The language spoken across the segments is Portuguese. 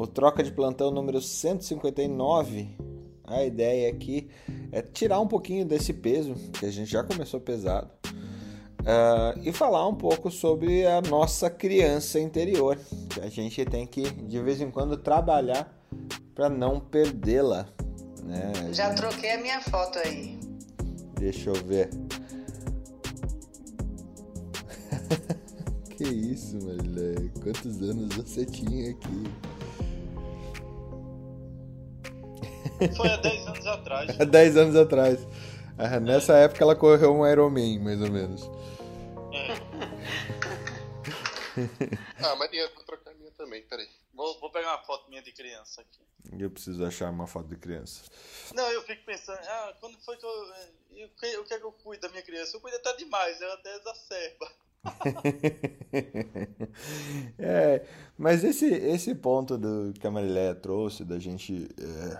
o Troca de Plantão número 159. A ideia aqui é tirar um pouquinho desse peso, que a gente já começou pesado, uh, e falar um pouco sobre a nossa criança interior, que a gente tem que de vez em quando trabalhar para não perdê-la. Né? Já troquei a minha foto aí. Deixa eu ver. que isso, Marilé? Quantos anos você tinha aqui? Foi há 10 anos atrás. há 10 anos atrás. Ah, nessa época ela correu um Ironman, mais ou menos. É. ah, Maria, vou trocar a minha também, peraí. Vou, vou pegar uma foto minha de criança aqui. Eu preciso achar uma foto de criança. Não, eu fico pensando, ah, quando foi que eu. O que, o que é que eu cuido da minha criança? Eu cuido até demais, ela até exacerba. é, mas esse, esse ponto do que a Mariléia trouxe, da gente é,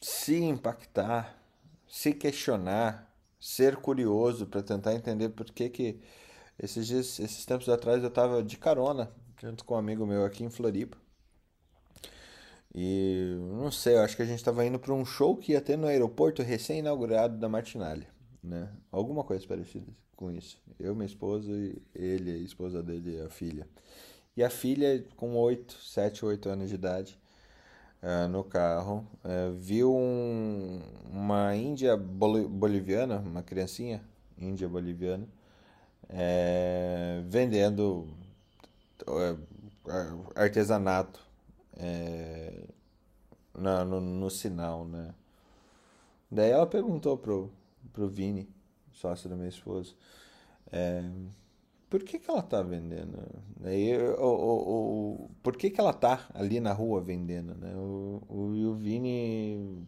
se impactar, se questionar, ser curioso para tentar entender por que que esses dias, esses tempos atrás eu estava de carona junto com um amigo meu aqui em Floripa. E não sei, eu acho que a gente estava indo para um show que ia ter no aeroporto recém-inaugurado da Martinalha, né? Alguma coisa parecida com isso. Eu, minha esposa, e ele, a esposa dele e a filha. E a filha, com 8, 7, 8 anos de idade, uh, no carro, uh, viu um, uma índia boliviana, uma criancinha índia boliviana, uh, vendendo artesanato na, no, no sinal, né? Daí ela perguntou pro, pro Vini, sócio da minha esposa, é, por que, que ela tá vendendo? Daí, o, o, por que, que ela tá ali na rua vendendo? Né? O, o, o Vini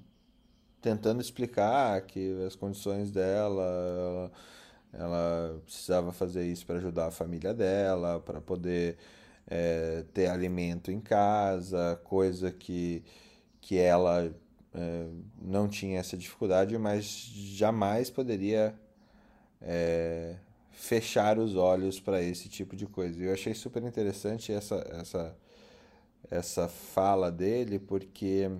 tentando explicar que as condições dela, ela, ela precisava fazer isso para ajudar a família dela, para poder é, ter alimento em casa, coisa que, que ela é, não tinha essa dificuldade, mas jamais poderia é, fechar os olhos para esse tipo de coisa. Eu achei super interessante essa, essa, essa fala dele, porque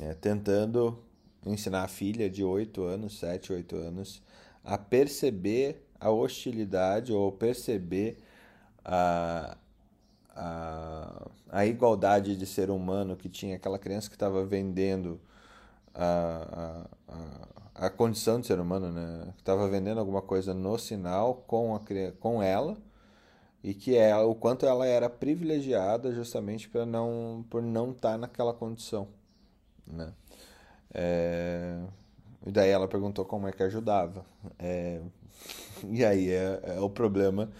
é, tentando ensinar a filha de 8 anos, 7, 8 anos, a perceber a hostilidade ou perceber a, a, a igualdade de ser humano que tinha aquela criança que estava vendendo a, a, a, a, condição de ser humano, né? Estava vendendo alguma coisa no sinal com, a, com ela e que é o quanto ela era privilegiada justamente para não por não estar tá naquela condição, né? É, e daí ela perguntou como é que ajudava. É, e aí é, é o problema.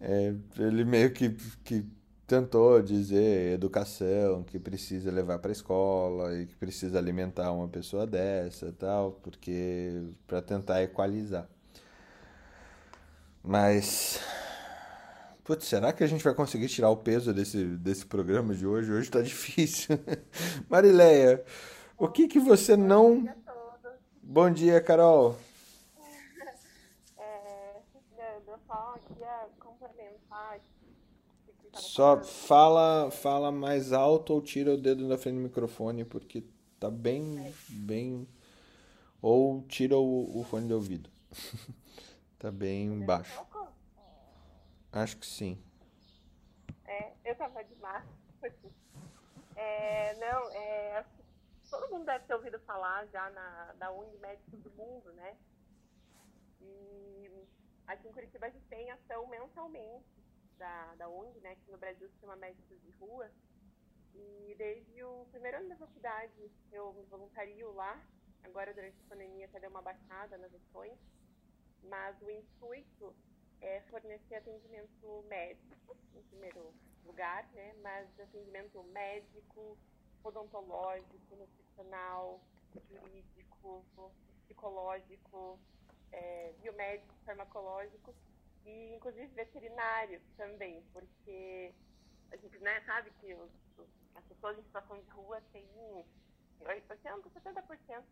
É, ele meio que, que tentou dizer educação, que precisa levar para a escola e que precisa alimentar uma pessoa dessa tal, porque para tentar equalizar. Mas Putz, será que a gente vai conseguir tirar o peso desse, desse programa de hoje? Hoje tá difícil. Marileia, o que que você não. Bom dia, Bom dia Carol. É, eu só queria complementar só fala, fala mais alto ou tira o dedo da frente do microfone, porque tá bem, bem. Ou tira o, o fone de ouvido. tá bem baixo. Acho que sim. É, eu tava de máscara. É, não, é, todo mundo deve ter ouvido falar já na, da Médicos do Mundo, né? E aqui em Curitiba a gente tem ação mensalmente da, da ONG, né, que no Brasil se chama Médicos de Rua. E desde o primeiro ano da faculdade eu me voluntario lá. Agora, durante a pandemia, até deu uma baixada nas ações. Mas o intuito é fornecer atendimento médico, em primeiro lugar, né? Mas atendimento médico, odontológico, nutricional, jurídico, psicológico, é, biomédico, farmacológico e inclusive veterinário também, porque a gente né, sabe que os, os, as pessoas em situação de rua têm 80%, 70%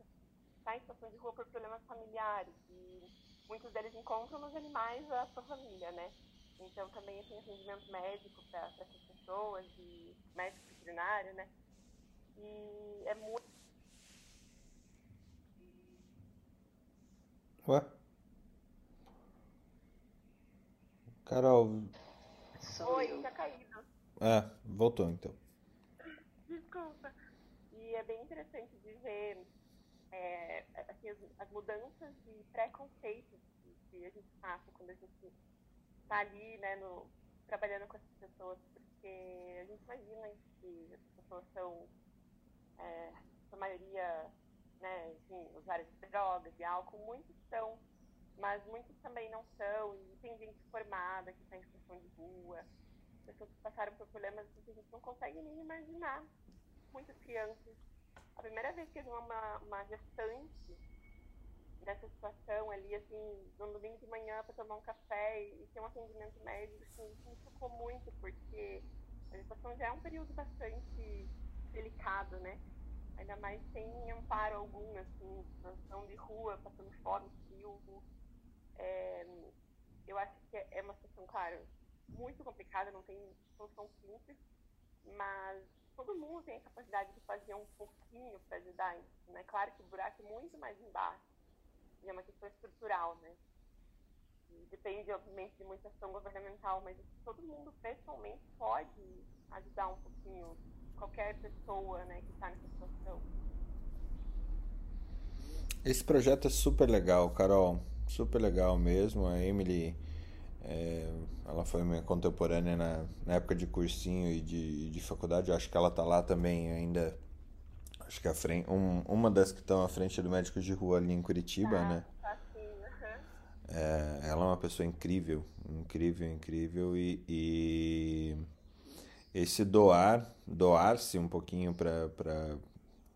tá em situação de rua por problemas familiares e muitos deles encontram nos animais a sua família, né? Então também tem atendimento médico para essas pessoas e né? E é muito. Ué? Carol. Oi, tinha caído. É, voltou então. Desculpa. E é bem interessante de ver é, assim, as, as mudanças de preconceitos que, que a gente passa quando a gente está ali, né, no, trabalhando com essas pessoas, porque a gente imagina que as pessoas são, é, a maioria, né, enfim, usuários de drogas, de álcool, muitos são, mas muitos também não são, e tem gente formada que está em situação de rua, pessoas que passaram por problemas que a gente não consegue nem imaginar. Muitas crianças. A primeira vez que eu vi uma, uma gestante nessa situação ali, assim, no domingo de manhã para tomar um café e, ter um atendimento médico, assim, me chocou muito, porque a gestação já é um período bastante delicado, né? Ainda mais sem amparo algum, assim, situação de rua, passando fome, frio. É, eu acho que é uma situação, claro, muito complicada, não tem solução simples, mas todo mundo tem a capacidade de fazer um pouquinho para ajudar né? Claro que o buraco é muito mais embaixo, e é uma questão estrutural, né? Depende, obviamente, de muita ação governamental, mas todo mundo pessoalmente pode ajudar um pouquinho qualquer pessoa, né, que está nessa situação. Esse projeto é super legal, Carol, super legal mesmo. A Emily é, ela foi minha contemporânea na, na, época de cursinho e de, de faculdade. Eu acho que ela tá lá também ainda. Acho que a frente, um, uma das que estão à frente do médico de rua ali em Curitiba, Ah, né? tá. É, ela é uma pessoa incrível, incrível, incrível e, e esse doar, doar-se um pouquinho para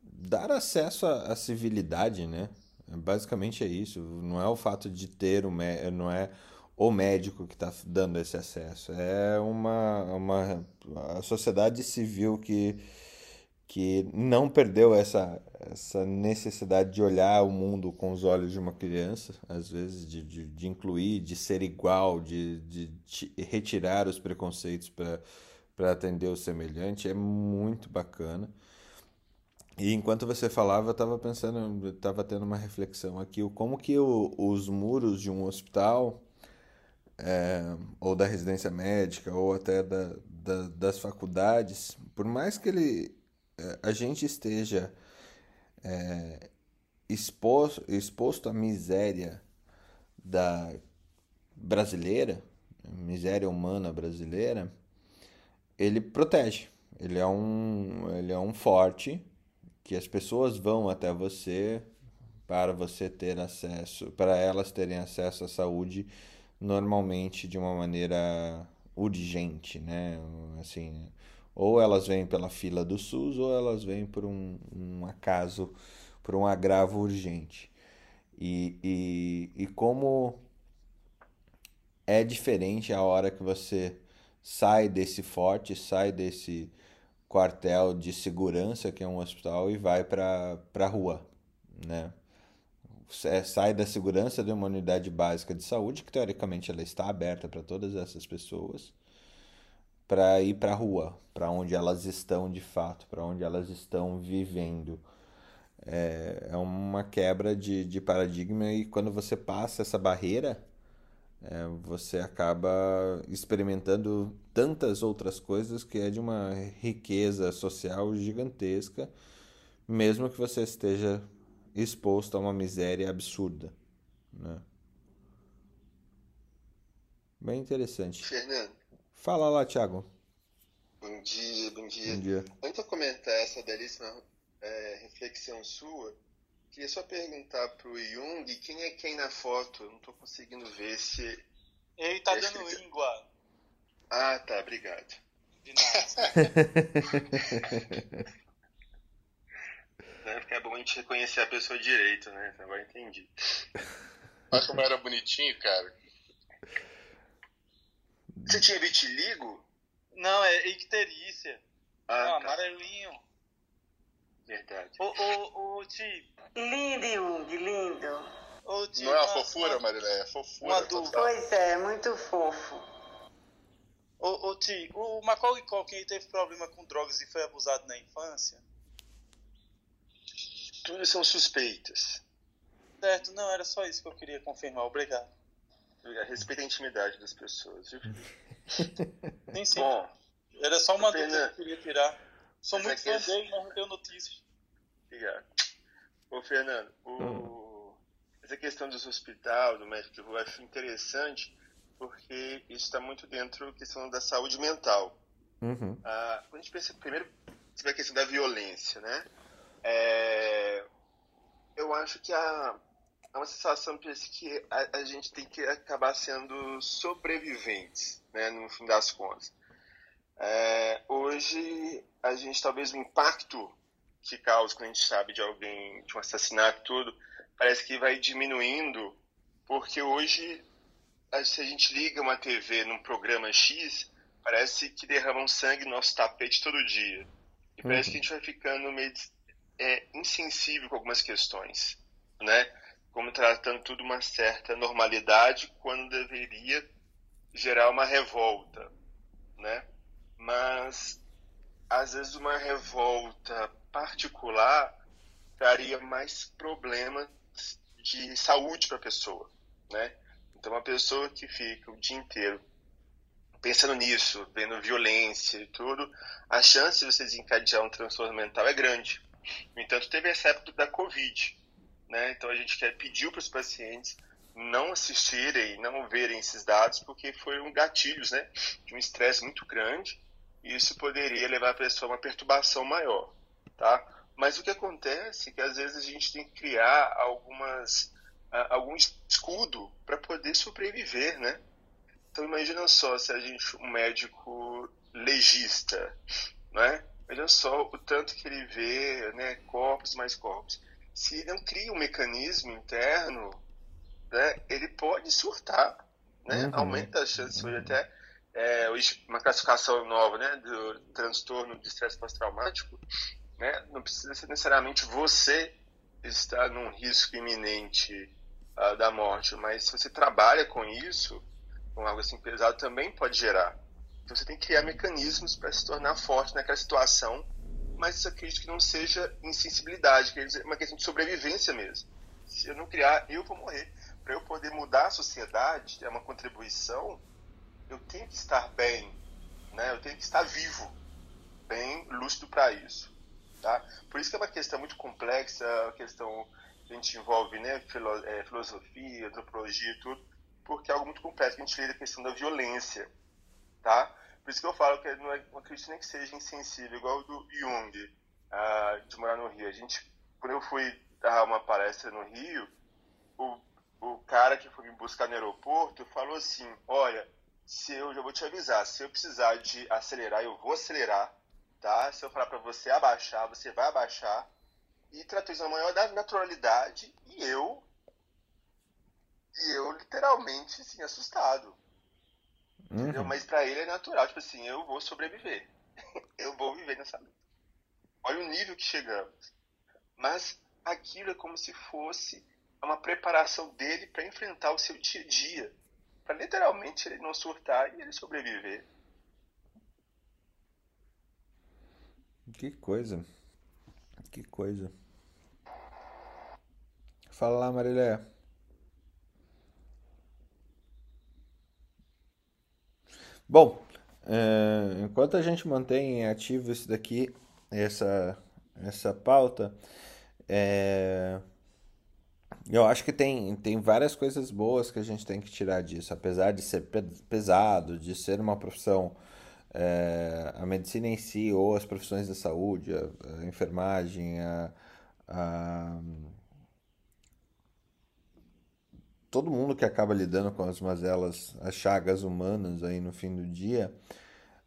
dar acesso à, à civilidade, né? Basicamente é isso. Não é o fato de ter o não é o médico que está dando esse acesso, é uma, uma a sociedade civil que que não perdeu essa, essa necessidade de olhar o mundo com os olhos de uma criança, às vezes, de, de, de incluir, de ser igual, de, de ti- retirar os preconceitos para atender o semelhante, é muito bacana. E enquanto você falava, eu estava pensando, estava tendo uma reflexão aqui, como que o- os muros de um hospital, é, ou da residência médica, ou até da, da- das faculdades, por mais que ele, é, a gente esteja exposto, exposto à miséria da brasileira, miséria humana brasileira, ele protege. Ele é um, ele é um forte que as pessoas vão até você para você ter acesso, para elas terem acesso à saúde normalmente de uma maneira urgente, né? Assim, ou elas vêm pela fila do SUS ou elas vêm por um, um acaso, por um agravo urgente. E, e, e como é diferente a hora que você sai desse forte, sai desse quartel de segurança que é um hospital e vai para para rua, né? Sai da segurança de uma unidade básica de saúde, que teoricamente ela está aberta para todas essas pessoas, para ir para a rua, para onde elas estão de fato, para onde elas estão vivendo. É, é uma quebra de, de paradigma e quando você passa essa barreira, é, você acaba experimentando tantas outras coisas que é de uma riqueza social gigantesca, mesmo que você esteja exposto a uma miséria absurda, né? Bem interessante. Fernando, Fala lá, Thiago. bom dia, bom dia. Bom dia. Antes de comentar essa belíssima é, reflexão sua, queria só perguntar pro Jung quem é quem na foto. Eu não tô conseguindo ver se. Ele tá É dando escrito- íngua. Ah, tá, obrigado. De nada. É porque é bom a gente reconhecer a pessoa direito, né? Agora entendi. Olha como era bonitinho, cara. Você tinha vitiligo? Não, é icterícia. Ah, Ah, tá. amarelinho. Verdade. Ô, ô, ô, Ti. Lindo, Jung, lindo. Ô, Ti. Não é uma fofura, uma- Marilé, é fofura. uma dúvida. Pois é, muito fofo. Ô, ô Ti, o Macaulay Culkin teve problema com drogas e foi abusado na infância? Tudo são suspeitas. Certo, não, era só isso que eu queria confirmar. Obrigado. Respeita a intimidade das pessoas, viu? Sim, sim. Bom, Era só uma Pena. dúvida que eu queria tirar. Sou muito é que fã dele, mas não tenho notícias. obrigado. Ô, Fernando, o... essa questão dos hospital, do médico de rua, eu acho interessante porque isso está muito dentro da questão da saúde mental. Uhum. Ah, quando a gente pensa, primeiro, sobre a questão da violência, né? É, eu acho que há, há uma sensação que a, a gente tem que acabar sendo sobreviventes, né? No fim das contas. É, hoje, a gente talvez o impacto que causa quando a gente sabe de alguém, de um assassinato, tudo, parece que vai diminuindo, porque hoje, se a gente liga uma TV num programa X, parece que derramam sangue no nosso tapete todo dia. E parece que a gente vai ficando meio é, insensível com algumas questões, né? Como tratando tudo uma certa normalidade quando deveria gerar uma revolta, né? Mas às vezes uma revolta particular traria mais problemas de saúde para a pessoa, né? Então uma pessoa que fica o dia inteiro pensando nisso, vendo violência e tudo, a chance de você desencadear um transtorno mental é grande. No entanto, teve essa época da Covid, né? Então a gente quer pedir para os pacientes não assistirem, não verem esses dados, porque foram gatilhos, né? De um estresse muito grande isso poderia levar a pessoa a uma perturbação maior, tá? Mas o que acontece é que às vezes a gente tem que criar algumas ah, algum escudo para poder sobreviver, né? Então imagina só se a gente um médico legista, né? Imagina só o tanto que ele vê, né, corpos mais corpos. Se ele não cria um mecanismo interno, né, ele pode surtar, né? Uhum. Aumenta a chance hoje até é, uma classificação nova, né, do transtorno de estresse pós-traumático, né? Não precisa ser necessariamente você estar num risco iminente ah, da morte, mas se você trabalha com isso, com algo assim pesado, também pode gerar. Então você tem que criar mecanismos para se tornar forte naquela situação, mas isso acredito que não seja insensibilidade, que é uma questão de sobrevivência mesmo. Se eu não criar, eu vou morrer. Para eu poder mudar a sociedade, é uma contribuição, eu tenho que estar bem, né? eu tenho que estar vivo, bem lúcido para isso. Tá? Por isso que é uma questão muito complexa, a questão que a gente envolve né, filo- eh, filosofia, antropologia e tudo, porque é algo muito complexo a gente lida a questão da violência, tá? Por isso que eu falo que não, é, não acredito nem que seja insensível, igual do Jung, de morar no Rio. A gente, quando eu fui dar uma palestra no Rio, o, o cara que foi me buscar no aeroporto falou assim, olha, se eu já vou te avisar, se eu precisar de acelerar, eu vou acelerar, tá? Se eu falar para você abaixar, você vai abaixar. E tratou isso na maior da naturalidade e eu e eu literalmente assim assustado. Entendeu? Uhum. Mas pra ele é natural, tipo assim, eu vou sobreviver. eu vou viver nessa luta. Olha o nível que chegamos. Mas aquilo é como se fosse uma preparação dele para enfrentar o seu dia a dia. Para literalmente ele não surtar e ele sobreviver. Que coisa. Que coisa. Fala lá, Marilé. Bom, eh, enquanto a gente mantém ativo isso daqui, essa, essa pauta, eh, eu acho que tem, tem várias coisas boas que a gente tem que tirar disso, apesar de ser pe- pesado, de ser uma profissão, é, a medicina em si, ou as profissões da saúde, a, a enfermagem, a, a- todo mundo que acaba lidando com as mazelas, as chagas humanas aí no fim do dia,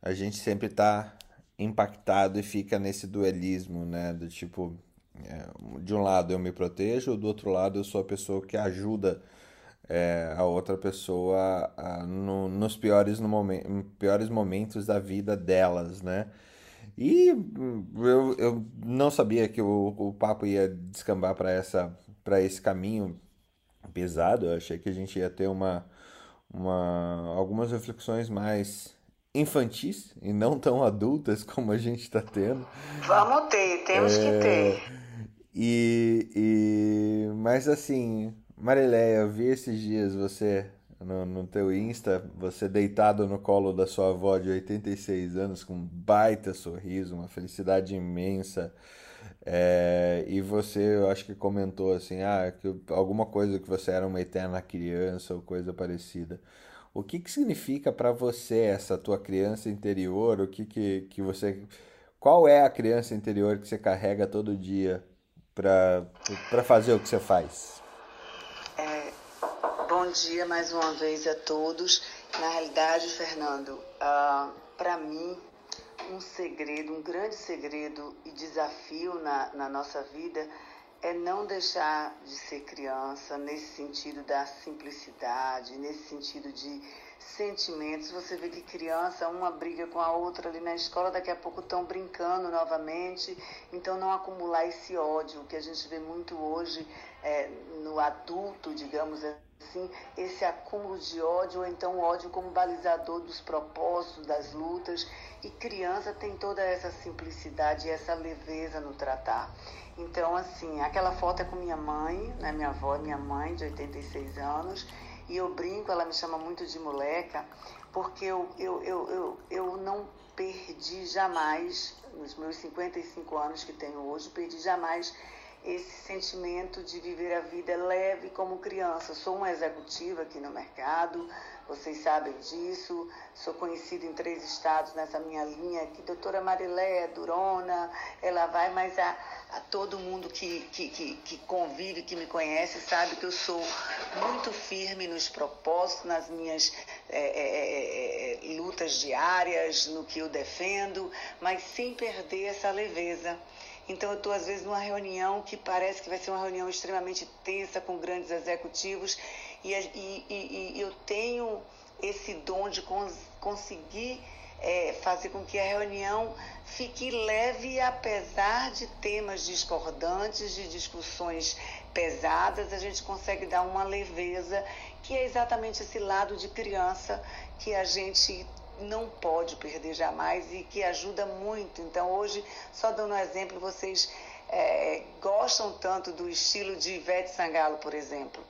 a gente sempre tá impactado e fica nesse duelismo, né? Do tipo, de um lado eu me protejo, do outro lado eu sou a pessoa que ajuda é, a outra pessoa a- no- nos piores, no momen- piores momentos da vida delas, né? E eu, eu não sabia que o, o papo ia descambar para essa, para esse caminho pesado. Eu achei que a gente ia ter uma, uma, algumas reflexões mais infantis e não tão adultas como a gente está tendo. Vamos ter, temos que É, ter. E, e mas assim, Marileia, eu vi esses dias você no, no teu Insta, você deitado no colo da sua avó de 86 anos com um baita sorriso, uma felicidade imensa. É, e você, eu acho que comentou assim, ah, que alguma coisa que você era uma eterna criança ou coisa parecida. O que que significa para você essa tua criança interior? O que que, que você, qual é a criança interior que você carrega todo dia para fazer o que você faz? É, bom dia mais uma vez a todos. Na realidade, Fernando, para mim, um segredo, um grande segredo e desafio na, na nossa vida é não deixar de ser criança nesse sentido da simplicidade, nesse sentido de sentimentos. Você vê que criança, uma briga com a outra ali na escola, daqui a pouco estão brincando novamente. Então, não acumular esse ódio que a gente vê muito hoje é, no adulto, digamos assim, esse acúmulo de ódio, ou então ódio como balizador dos propósitos, das lutas. E criança tem toda essa simplicidade essa leveza no tratar. Então, assim, aquela foto é com minha mãe, né? Minha avó, minha mãe, de 86 anos. E eu brinco, ela me chama muito de moleca, porque eu, eu, eu, eu, eu não perdi jamais, nos meus 55 anos que tenho hoje, perdi jamais esse sentimento de viver a vida leve como criança. Sou uma executiva aqui no mercado, vocês sabem disso. Sou conhecida em três estados nessa minha linha aqui. Doutora Marilé, Durona, ela vai, mas a, a todo mundo que, que, que, que convive, que me conhece, sabe que eu sou muito firme nos propósitos, nas minhas é, é, lutas diárias, no que eu defendo, mas sem perder essa leveza. Então, eu estou, às vezes, numa reunião que parece que vai ser uma reunião extremamente tensa com grandes executivos e, e, e, eu tenho esse dom de cons conseguir é, fazer com que a reunião fique leve, apesar de temas discordantes, de discussões pesadas, a gente consegue dar uma leveza, que é exatamente esse lado de criança que a gente não pode perder jamais e que ajuda muito. Então, hoje, só dando um exemplo, vocês é, gostam tanto do estilo de Ivete Sangalo, por exemplo.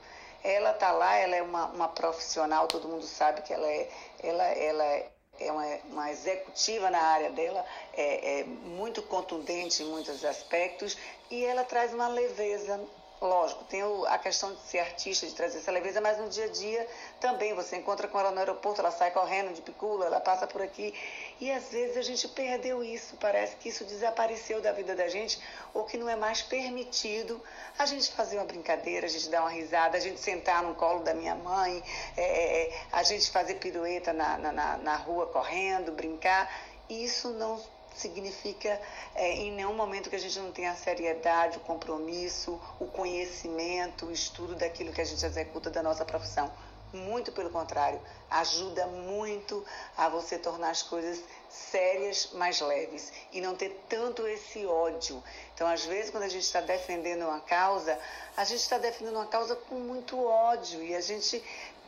Ela está lá, ela é uma, uma, profissional, todo mundo sabe que ela é, ela, ela é uma, uma executiva na área dela, é, é muito contundente em muitos aspectos e ela traz uma leveza Lógico, tem a questão de ser artista, de trazer essa leveza, mas no dia a dia também você encontra com ela no aeroporto, ela sai correndo de picula, ela passa por aqui. E às vezes a gente perdeu isso, parece que isso desapareceu da vida da gente, ou que não é mais permitido a gente fazer uma brincadeira, a gente dar uma risada, a gente sentar no colo da minha mãe, é, é a gente fazer pirueta na, na, na rua correndo, brincar. Isso não significa é, em nenhum momento que a gente não tenha a seriedade, o compromisso, o conhecimento, o estudo daquilo que a gente executa da nossa profissão. Muito pelo contrário, ajuda muito a você tornar as coisas sérias, mais leves e não ter tanto esse ódio. Então, às vezes, quando a gente está defendendo uma causa, a gente está defendendo uma causa com muito ódio e a gente,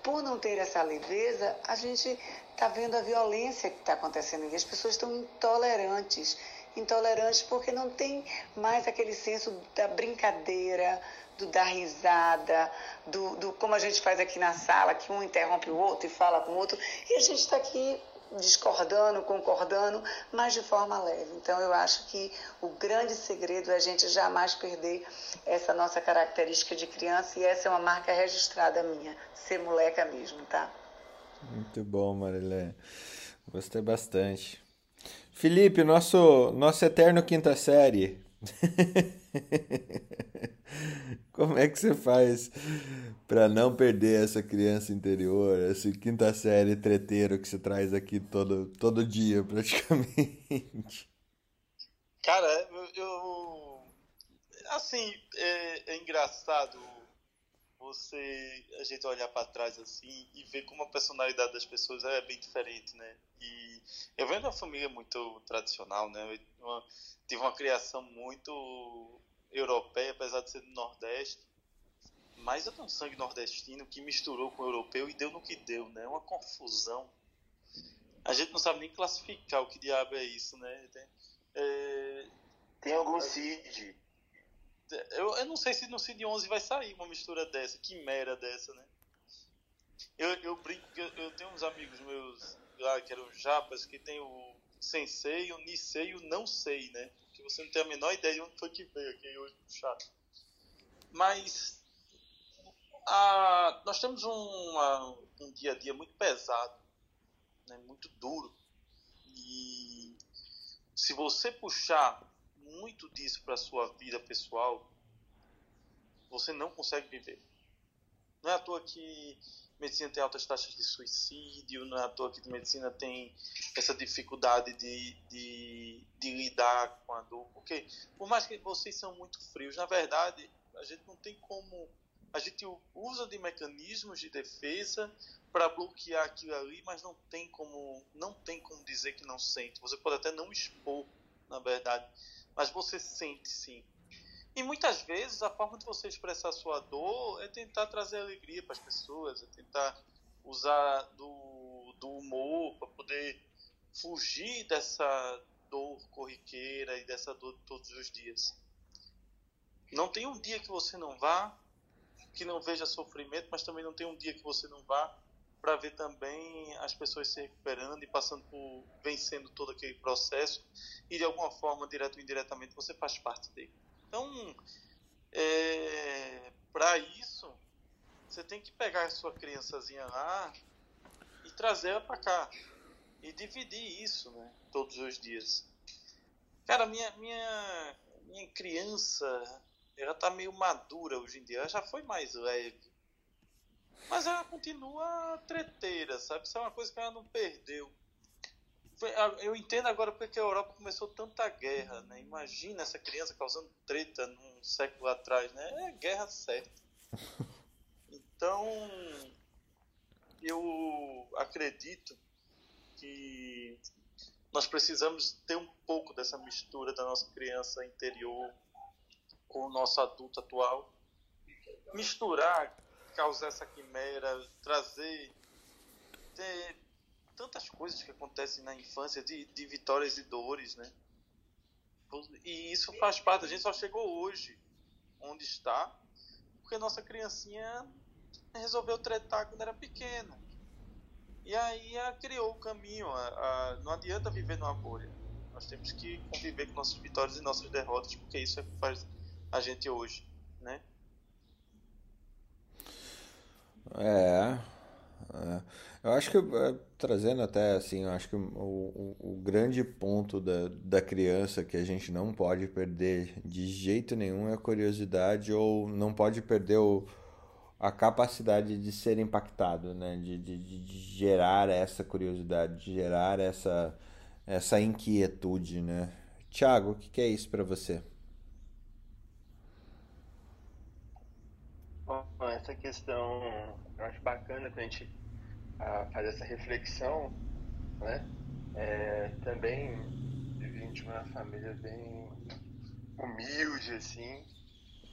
por não ter essa leveza, a gente está vendo a violência que está acontecendo e as pessoas estão intolerantes. Intolerantes porque não tem mais aquele senso da brincadeira, do dar risada, do, do como a gente faz aqui na sala, que um interrompe o outro e fala com o outro, e a gente está aqui discordando, concordando, mas de forma leve. Então eu acho que o grande segredo é a gente jamais perder essa nossa característica de criança e essa é uma marca registrada minha, ser moleca mesmo, tá? Muito bom, Marilé. Gostei bastante. Felipe, nosso, nosso eterno quinta série. Como é que você faz para não perder essa criança interior, esse quinta série treteiro que você traz aqui todo, todo dia, praticamente? Cara, eu. eu assim, é, é engraçado você a gente olhar para trás assim e ver como a personalidade das pessoas é bem diferente, né? E eu venho de uma família muito tradicional, né? Uma, tive uma criação muito europeia, apesar de ser do Nordeste, mas eu tenho um sangue nordestino que misturou com o europeu e deu no que deu, né? Uma confusão. a gente não sabe nem classificar o que diabo é isso, né? Tem, é, Tem algum CID. eu, eu não sei se no CID 11 vai sair uma mistura dessa, quimera dessa, né? Eu, eu brinco, eu, eu tenho uns amigos meus lá que eram japas que tem o sensei, o nisei e o não sei, né? Você não tem a menor ideia de onde foi que veio aqui hoje chat. Mas a, nós temos um, dia a dia muito pesado, né? muito duro. E se você puxar muito disso para sua vida pessoal, você não consegue viver. Não é à toa que medicina tem altas taxas de suicídio, não é à toa que medicina tem essa dificuldade de, de, de lidar com a dor. Porque, por mais que vocês são muito frios, na verdade, a gente não tem como. A gente usa de mecanismos de defesa para bloquear aquilo ali, mas não tem como não tem como dizer que não sente. Você pode até não expor, na verdade, mas você sente sim. E muitas vezes a forma de você expressar sua dor é tentar trazer alegria para as pessoas, é tentar usar do, do humor para poder fugir dessa dor corriqueira e dessa dor de todos os dias. Não tem um dia que você não vá, que não veja sofrimento, mas também não tem um dia que você não vá para ver também as pessoas se recuperando e passando por vencendo todo aquele processo e de alguma forma, direto ou indiretamente, você faz parte dele. Então, é, para isso, você tem que pegar a sua criançazinha lá e trazer ela para cá e dividir isso, né, todos os dias. Cara, minha minha minha criança, ela tá meio madura hoje em dia. Ela já foi mais leve. Mas ela continua treteira, sabe? Isso é uma coisa que ela não perdeu. Foi- Eu entendo agora porque a Europa começou tanta guerra, né? Imagina essa criança causando treta num século atrás, né? É guerra certa. Então, eu acredito que nós precisamos ter um pouco dessa mistura da nossa criança interior com o nosso adulto atual. Misturar, causar essa quimera, trazer ter tantas coisas que acontecem na infância, de, de vitórias e dores, né? E isso faz parte. A gente só chegou hoje onde está porque nossa criancinha resolveu tretar quando era pequena. E aí ela criou o caminho. A, a- não adianta viver numa bolha. Nós temos que conviver com nossas vitórias e nossas derrotas, porque isso é que faz a gente hoje, né? É, é. Eu acho que, é, trazendo até assim, eu acho que o, o, o grande ponto da, da criança que a gente não pode perder de jeito nenhum é a curiosidade ou não pode perder o, a capacidade de ser impactado, né? De, de, de gerar essa curiosidade, de gerar essa, essa inquietude, né? Tiago, o que que é isso para você? Essa questão eu acho bacana pra gente ah, fazer essa reflexão, né? É, também vim de uma família bem humilde, assim,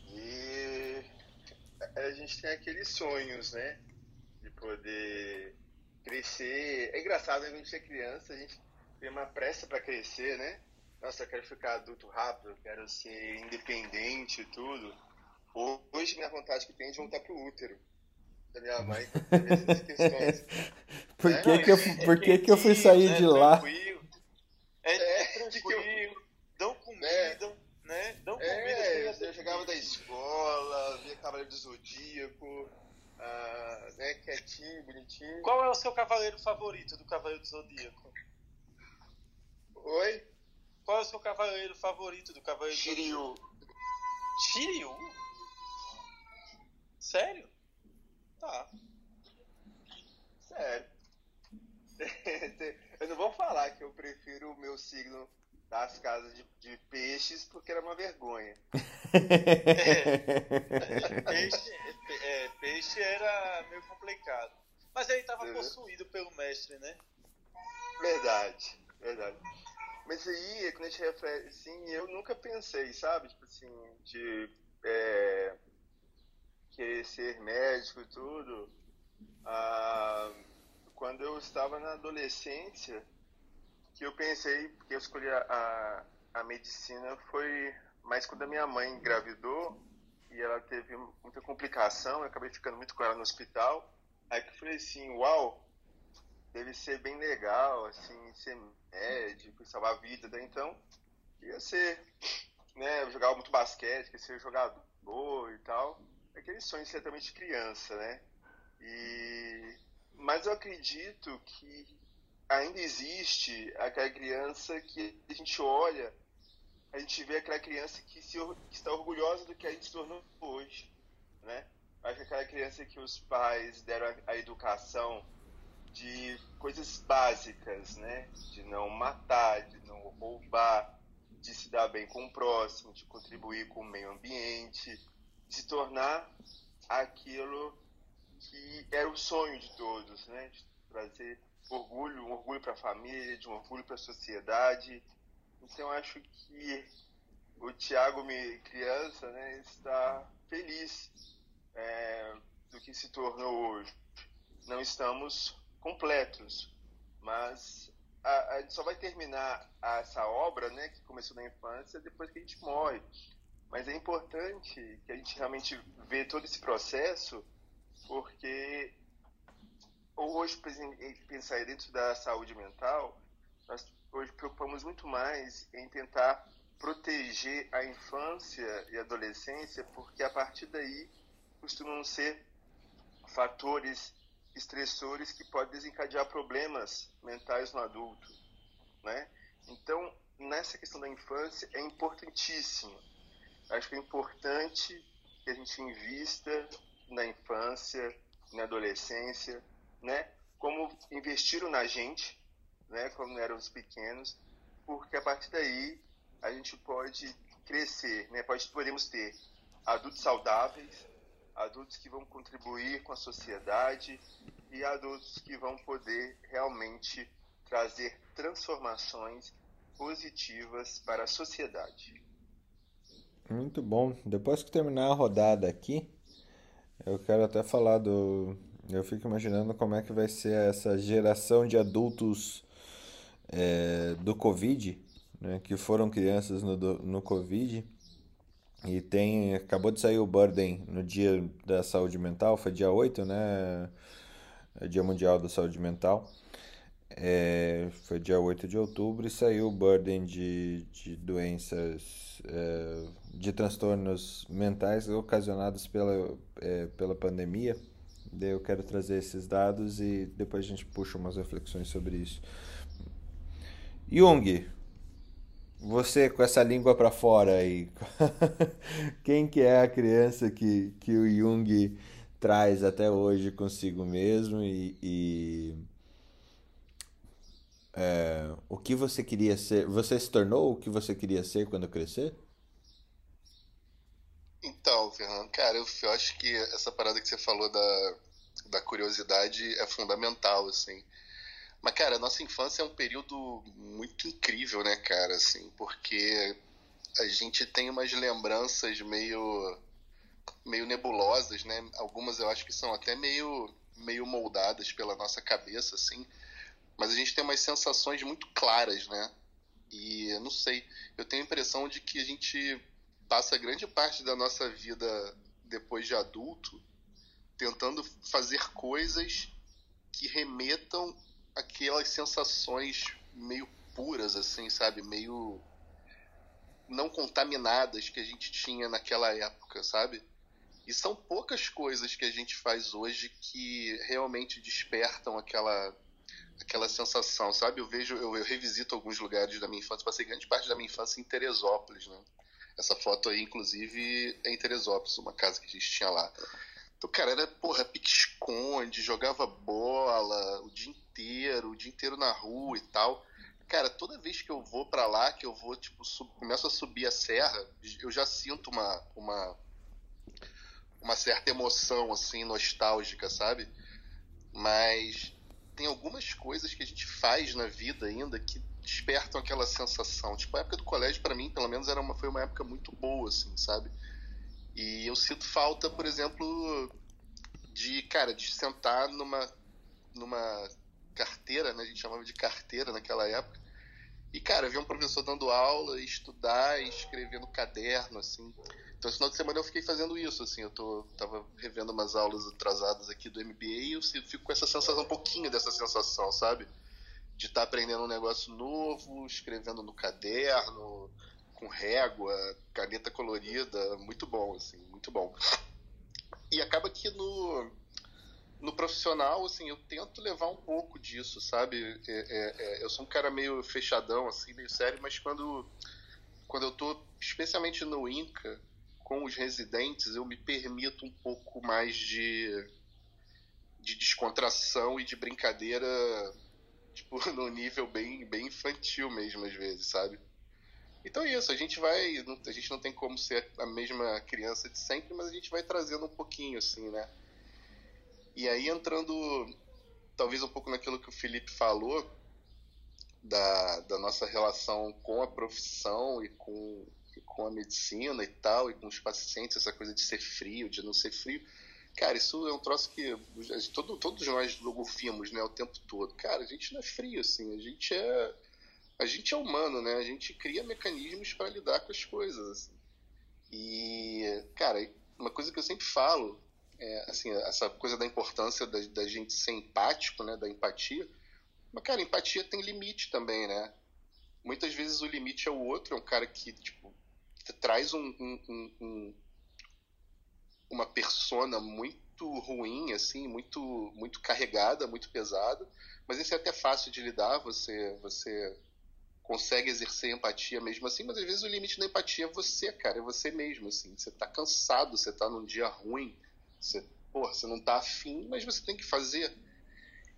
e a gente tem aqueles sonhos, né? De poder crescer. É engraçado, quando a gente é criança, a gente tem uma pressa para crescer, né? Nossa, eu quero ficar adulto rápido, eu quero ser independente e tudo. Hoje minha vontade que tem é de voltar pro útero da minha mãe essas questões. Por É, que não, que eu, É por que que eu fui sair né? de lá? Tranquilo. É, É, tranquilo. Dão comida, né? Dão comida. É, eu chegava da escola, via Cavaleiro do Zodíaco, ah, né, quietinho, bonitinho. Qual é o seu cavaleiro favorito do Cavaleiro do Zodíaco? Oi? Qual é o seu cavaleiro favorito do Cavaleiro do Shiryu. Zodíaco? Shiryu? Sério? Tá. Sério. Eu não vou falar que eu prefiro o meu signo das casas de, de peixes porque era uma vergonha. Peixe, é, peixe era meio complicado. Mas ele estava Uhum. possuído pelo mestre, né? Verdade, verdade. Mas aí, quando a gente reflete, assim, eu nunca pensei, sabe? Tipo assim, de é, querer ser médico e tudo. Ah, quando eu estava na adolescência, que eu pensei, porque eu escolhi a, a, a medicina, foi mais quando a minha mãe engravidou e ela teve muita complicação, eu acabei ficando muito com ela no hospital. Aí que eu falei assim, uau, deve ser bem legal, assim, ser médico, salvar a vida, né? Então, ia ser, né, eu jogava muito basquete, queria ser jogador e tal. Aquele sonho certamente criança, né? E... Mas eu acredito que ainda existe aquela criança que a gente olha, a gente vê aquela criança que, se, que está orgulhosa do que a gente se tornou hoje, né? Acho que aquela criança que os pais deram a, a educação de coisas básicas, né? De não matar, de não roubar, de se dar bem com o próximo, de contribuir com o meio ambiente, de se tornar aquilo que era o sonho de todos, né? De trazer orgulho, um orgulho para a família, de um orgulho para a sociedade. Então acho que o Tiago, criança, né, está feliz é, do que se tornou hoje. Não estamos completos, mas a, a gente só vai terminar essa obra, né, que começou na infância, depois que a gente morre. Mas é importante que a gente realmente vê todo esse processo, porque hoje pensar dentro da saúde mental, nós hoje preocupamos muito mais em tentar proteger a infância e a adolescência, porque a partir daí costumam ser fatores estressores que podem desencadear problemas mentais no adulto, né? Então, nessa questão da infância é importantíssimo. Acho que é importante que a gente invista na infância, na adolescência, né? Como investiram na gente, né? Quando éramos pequenos, porque a partir daí a gente pode crescer, né? Pode, podemos ter adultos saudáveis, adultos que vão contribuir com a sociedade e adultos que vão poder realmente trazer transformações positivas para a sociedade. Muito bom. Depois que terminar a rodada aqui, eu quero até falar do. Eu fico imaginando como é que vai ser essa geração de adultos é, do Covid, né, que foram crianças no, no Covid e tem. Acabou de sair o Burden no dia da saúde mental, foi dia 8, né? É dia Mundial da Saúde Mental. É, foi dia 8 de outubro e saiu o Burden de, de doenças, é, de transtornos mentais ocasionados pela, é, pela pandemia. Eu quero trazer esses dados e depois a gente puxa umas reflexões sobre isso. Jung, você com essa língua para fora aí, quem que é a criança que, que o Jung traz até hoje consigo mesmo e, e é, o que você queria ser? Você se tornou o que você queria ser quando crescer? Então, Fernando, cara, eu, eu acho que essa parada que você falou da, da curiosidade é fundamental, assim. Mas, cara, a nossa infância é um período muito incrível, né, cara? Assim, porque a gente tem umas lembranças meio meio nebulosas, né? Algumas eu acho que são até meio meio moldadas pela nossa cabeça, assim. Mas a gente tem umas sensações muito claras, né? E não sei, eu tenho a impressão de que a gente passa grande parte da nossa vida depois de adulto tentando fazer coisas que remetam aquelas sensações meio puras, assim, sabe? Meio não contaminadas que a gente tinha naquela época, sabe? E são poucas coisas que a gente faz hoje que realmente despertam aquela aquela sensação, sabe? Eu vejo, eu, eu, revisito alguns lugares da minha infância, passei grande parte da minha infância em Teresópolis, né? Essa foto aí, inclusive, é em Teresópolis, uma casa que a gente tinha lá. Então, cara, era, porra, pique-esconde, jogava bola o dia inteiro, o dia inteiro na rua e tal. Cara, toda vez que eu vou para lá, que eu vou, tipo, sub, começo a subir a serra, eu já sinto uma, uma, uma certa emoção, assim, nostálgica, sabe? Mas tem algumas coisas que a gente faz na vida ainda que despertam aquela sensação. Tipo, a época do colégio, para mim, pelo menos, era uma, foi uma época muito boa, assim, sabe? E eu sinto falta, por exemplo, de, cara, de sentar numa, numa carteira, né? A gente chamava de carteira naquela época. E, cara, eu vi um professor dando aula, estudar e escrever no caderno, assim. Então, esse final de semana eu fiquei fazendo isso, assim. Eu tô, tava revendo umas aulas atrasadas aqui do MBA e eu fico com essa sensação, um pouquinho dessa sensação, sabe? De estar tá aprendendo um negócio novo, escrevendo no caderno, com régua, caneta colorida. Muito bom, assim, muito bom. E acaba que no no profissional, assim, eu tento levar um pouco disso, sabe? É, é, é, eu sou um cara meio fechadão, assim, meio sério, mas quando, quando eu tô, especialmente no INCA, com os residentes, eu me permito um pouco mais de, de descontração e de brincadeira, tipo, no nível bem, bem infantil mesmo, às vezes, sabe? Então é isso, a gente vai, a gente não tem como ser a mesma criança de sempre, mas a gente vai trazendo um pouquinho, assim, né? E aí entrando talvez um pouco naquilo que o Felipe falou da, da nossa relação com a profissão e com, e com a medicina e tal, e com os pacientes, essa coisa de ser frio, de não ser frio. Cara, isso é um troço que todo, todos nós logofimos, né, o tempo todo. Cara, a gente não é frio, assim, a gente é a gente é humano, né? A gente cria mecanismos para lidar com as coisas, assim. E, cara, uma coisa que eu sempre falo é, assim, essa coisa da importância da, da, gente ser empático, né, da empatia. Mas, cara, empatia tem limite também, né? Muitas vezes o limite é o outro, é um cara que, tipo, traz um, um, um, uma persona muito ruim, assim, muito, muito carregada, muito pesada, mas esse é até fácil de lidar, você, você consegue exercer empatia mesmo assim, mas às vezes o limite da empatia é você, cara, é você mesmo, assim, você tá cansado, você tá num dia ruim, você, porra, você não tá afim, mas você tem que fazer.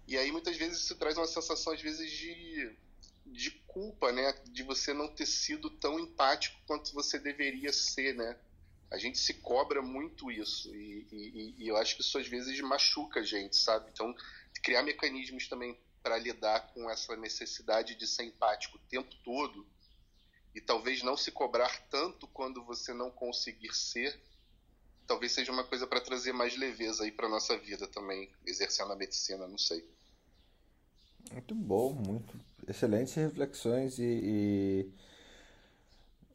E aí muitas vezes isso traz uma sensação, às vezes, de, de culpa, né? De você não ter sido tão empático quanto você deveria ser, né? A gente se cobra muito isso. E, e, e eu acho que isso às vezes machuca a gente, sabe? Então, criar mecanismos também para lidar com essa necessidade de ser empático o tempo todo e talvez não se cobrar tanto quando você não conseguir ser talvez seja uma coisa para trazer mais leveza aí para nossa vida também, exercendo a medicina, não sei. Muito bom, muito excelentes reflexões e, e,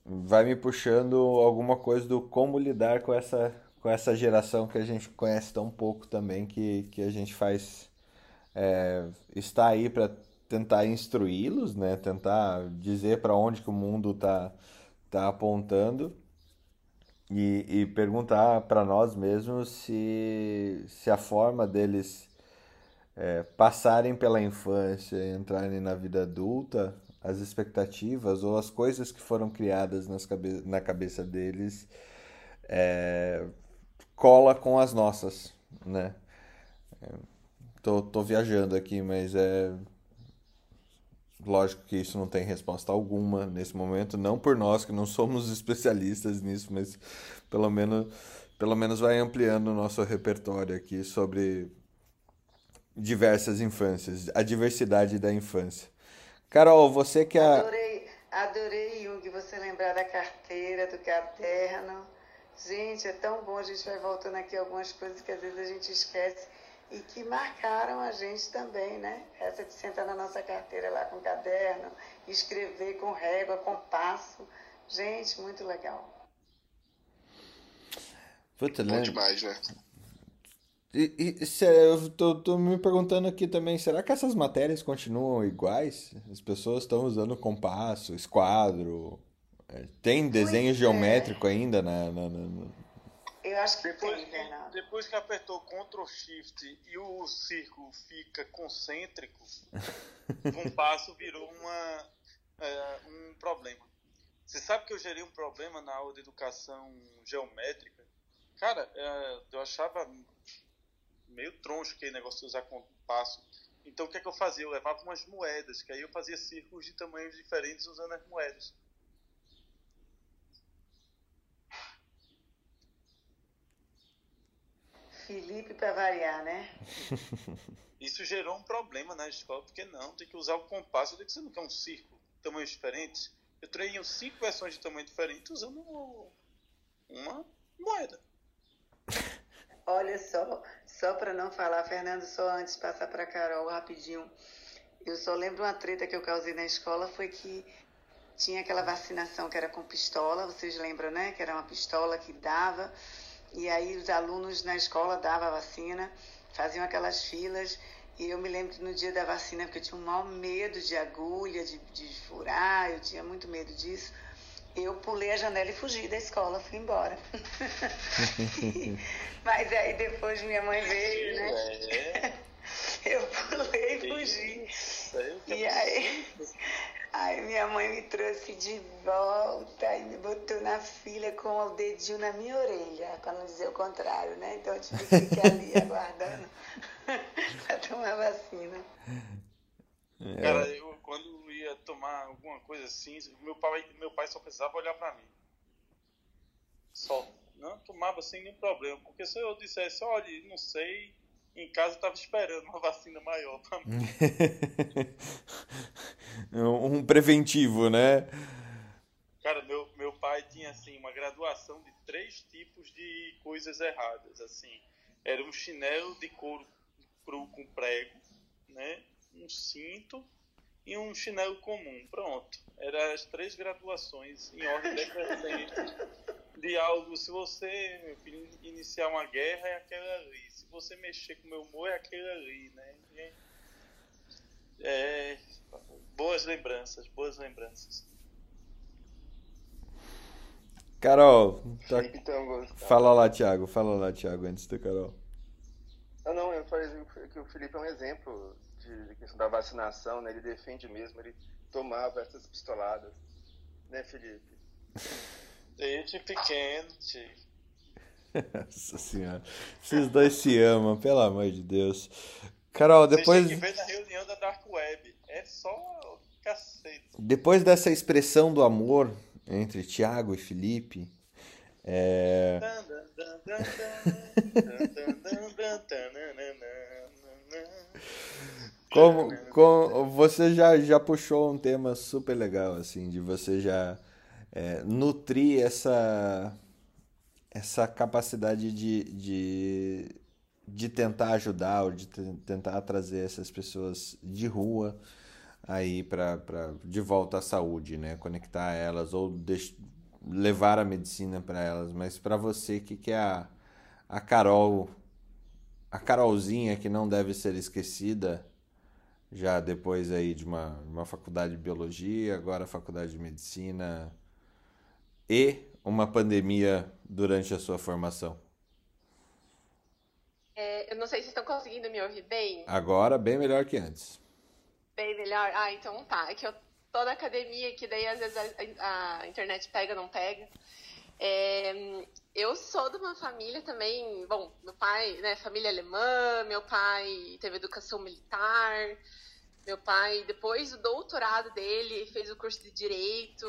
vai me puxando alguma coisa do como lidar com essa com essa geração que a gente conhece tão pouco também que, que a gente faz é, está aí para tentar instruí-los, né? Tentar dizer para onde que o mundo está tá apontando e, e perguntar para nós mesmos se, se a forma deles é, passarem pela infância e entrarem na vida adulta, as expectativas ou as coisas que foram criadas nas cabe na cabeça deles é, cola com as nossas, né? É, tô, tô viajando aqui, mas é Lógico que isso não tem resposta alguma nesse momento, não por nós que não somos especialistas nisso, mas pelo menos, pelo menos vai ampliando o nosso repertório aqui sobre diversas infâncias, a diversidade da infância. Carol, você que a... Adorei, adorei, Jung, você lembrar da carteira, do caderno. Gente, é tão bom, a gente vai voltando aqui algumas coisas que às vezes a gente esquece e que marcaram a gente também, né? Essa de sentar na nossa carteira lá com caderno, escrever com régua, com passo. Gente, muito legal. Puta, Bom né? demais, né? E, e se, eu tô, tô, me perguntando aqui também, será que essas matérias continuam iguais? As pessoas estão usando compasso, esquadro, é, tem desenho pois geométrico é. ainda na, na, na, eu acho que depois, tem. Depois que apertou Ctrl Shift e o círculo fica concêntrico, um passo virou uma, é, um problema. Você sabe que eu gerei um problema na aula de educação geométrica? Cara, é, eu achava meio troncho aquele negócio de usar compasso. Então o que é que eu fazia? Eu levava umas moedas, que aí eu fazia círculos de tamanhos diferentes usando as moedas. Felipe para variar, né? Isso gerou um problema na escola, porque não, tem que usar o compasso, tem que ser um círculo, tamanhos diferentes. Eu treinei cinco versões de tamanho diferente usando uma moeda. Olha só, só para não falar, Fernando, só antes de passar para Carol rapidinho. Eu só lembro uma treta que eu causei na escola foi que tinha aquela vacinação que era com pistola, vocês lembram, né? Que era uma pistola que dava, e aí os alunos na escola davam a vacina, faziam aquelas filas, e eu me lembro que no dia da vacina, porque eu tinha um maior medo de agulha, de, de furar, eu tinha muito medo disso, eu pulei a janela e fugi da escola, fui embora. Mas aí depois minha mãe veio, né? É. Eu pulei e fugi. E aí, aí minha mãe me trouxe de volta e me botou na fila com o dedinho na minha orelha, para não dizer o contrário, né? Então eu tive que ficar ali aguardando para tomar vacina. Cara, eu quando ia tomar alguma coisa assim, meu pai, meu pai só precisava olhar para mim. Só. Não tomava sem nenhum problema. Porque se eu dissesse, olha, não sei, em casa eu tava esperando uma vacina maior pra mim. um preventivo, né? Cara, meu, meu pai tinha assim uma graduação de três tipos de coisas erradas. Assim, era um chinelo de couro cru com prego, né? Um cinto e um chinelo comum. Pronto. Eram as três graduações em ordem decrescente de algo. Se você, meu filho, iniciar uma guerra, é aquela ali. Você mexer com o meu humor, é aquele ali, né? É, boas lembranças, boas lembranças. Carol, tá... Gosto. fala lá, Thiago. Fala lá, Thiago, antes da Carol. Ah, não, eu falei que o Felipe é um exemplo de questão da vacinação, né? Ele defende mesmo, ele tomava essas pistoladas. Né, Felipe? Desde pequeno, tio. Nossa senhora. Vocês dois se amam, pelo amor de Deus. Carol, depois. Vocês têm que ver na reunião da Dark Web. É só cacete. Depois dessa expressão do amor entre Tiago e Felipe, é... como, como você já, já puxou um tema super legal assim, de você já é, nutrir essa essa capacidade de, de, de tentar ajudar ou de tentar trazer essas pessoas de rua aí para de volta à saúde, né? Conectar elas ou levar a medicina para elas. Mas para você, que que é a, a Carol, a Carolzinha que não deve ser esquecida, já depois aí de uma, uma faculdade de biologia, agora faculdade de medicina e uma pandemia durante a sua formação? É, eu não sei se estão conseguindo me ouvir bem. Agora, bem melhor que antes. Bem melhor? Ah, então tá. É que eu tô na academia, que daí às vezes a, a internet pega, não pega. É, eu sou de uma família também, bom, meu pai, né, família alemã, meu pai teve educação militar, meu pai, depois do doutorado dele, fez o curso de Direito,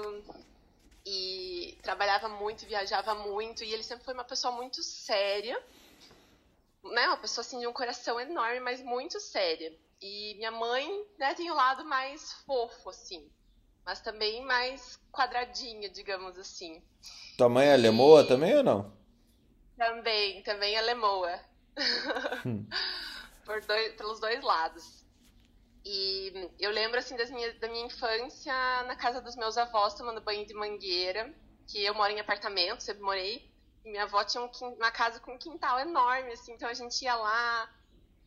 e trabalhava muito, viajava muito, e ele sempre foi uma pessoa muito séria, né, uma pessoa assim de um coração enorme, mas muito séria. E minha mãe, né, tem o um lado mais fofo assim, mas também mais quadradinha, digamos assim. Tua mãe é alemoa também ou não? Também, também é alemoa. Hum. Por dois, pelos dois lados. E eu lembro, assim, das minhas, da minha infância na casa dos meus avós, tomando banho de mangueira, que eu moro em apartamento, sempre morei. Minha avó tinha um, uma casa com um quintal enorme, assim, então a gente ia lá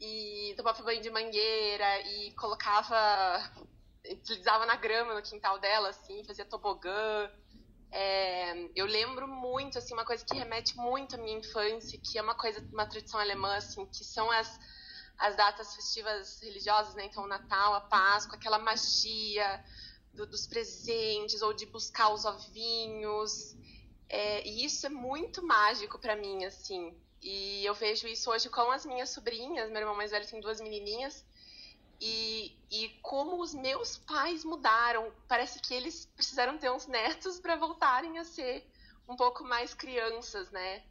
e tomava banho de mangueira e colocava, utilizava na grama no quintal dela, assim, fazia tobogã. É, eu lembro muito, assim, uma coisa que remete muito à minha infância, que é uma coisa, uma tradição alemã, assim, que são as as datas festivas religiosas, né? Então, o Natal, a Páscoa, aquela magia do, dos presentes ou de buscar os ovinhos. É, e isso é muito mágico para mim, assim. E eu vejo isso hoje com as minhas sobrinhas. Meu irmão mais velho tem duas menininhas. E, e como os meus pais mudaram. Parece que eles precisaram ter uns netos para voltarem a ser um pouco mais crianças, né?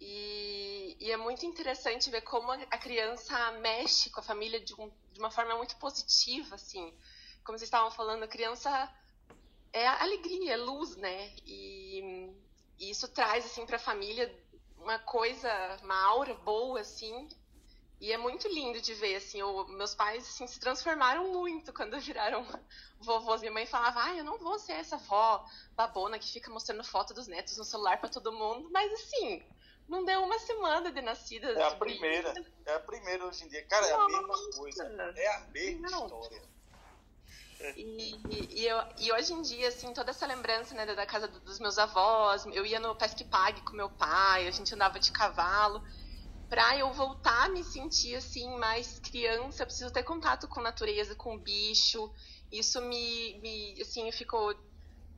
E, e, é muito interessante ver como a criança mexe com a família de, um, de, uma forma muito positiva, assim. Como vocês estavam falando, a criança é alegria, é luz, né? E, e isso traz, assim, para a família uma coisa, uma aura boa, assim. E é muito lindo de ver, assim, meus pais assim, se transformaram muito quando viraram vovôs. Minha mãe falava, ah, eu não vou ser essa avó babona que fica mostrando foto dos netos no celular para todo mundo. Mas, assim, não deu uma semana de nascida. É a primeira. É a primeira hoje em dia. Cara, é a mesma coisa. É a mesma não. história. E, e, eu, e hoje em dia, assim, toda essa lembrança né, da casa dos meus avós, eu ia no Pesque Pague com meu pai, a gente andava de cavalo. Pra eu voltar a me sentir, assim, mais criança, eu preciso ter contato com natureza, com bicho. Isso me, me assim, ficou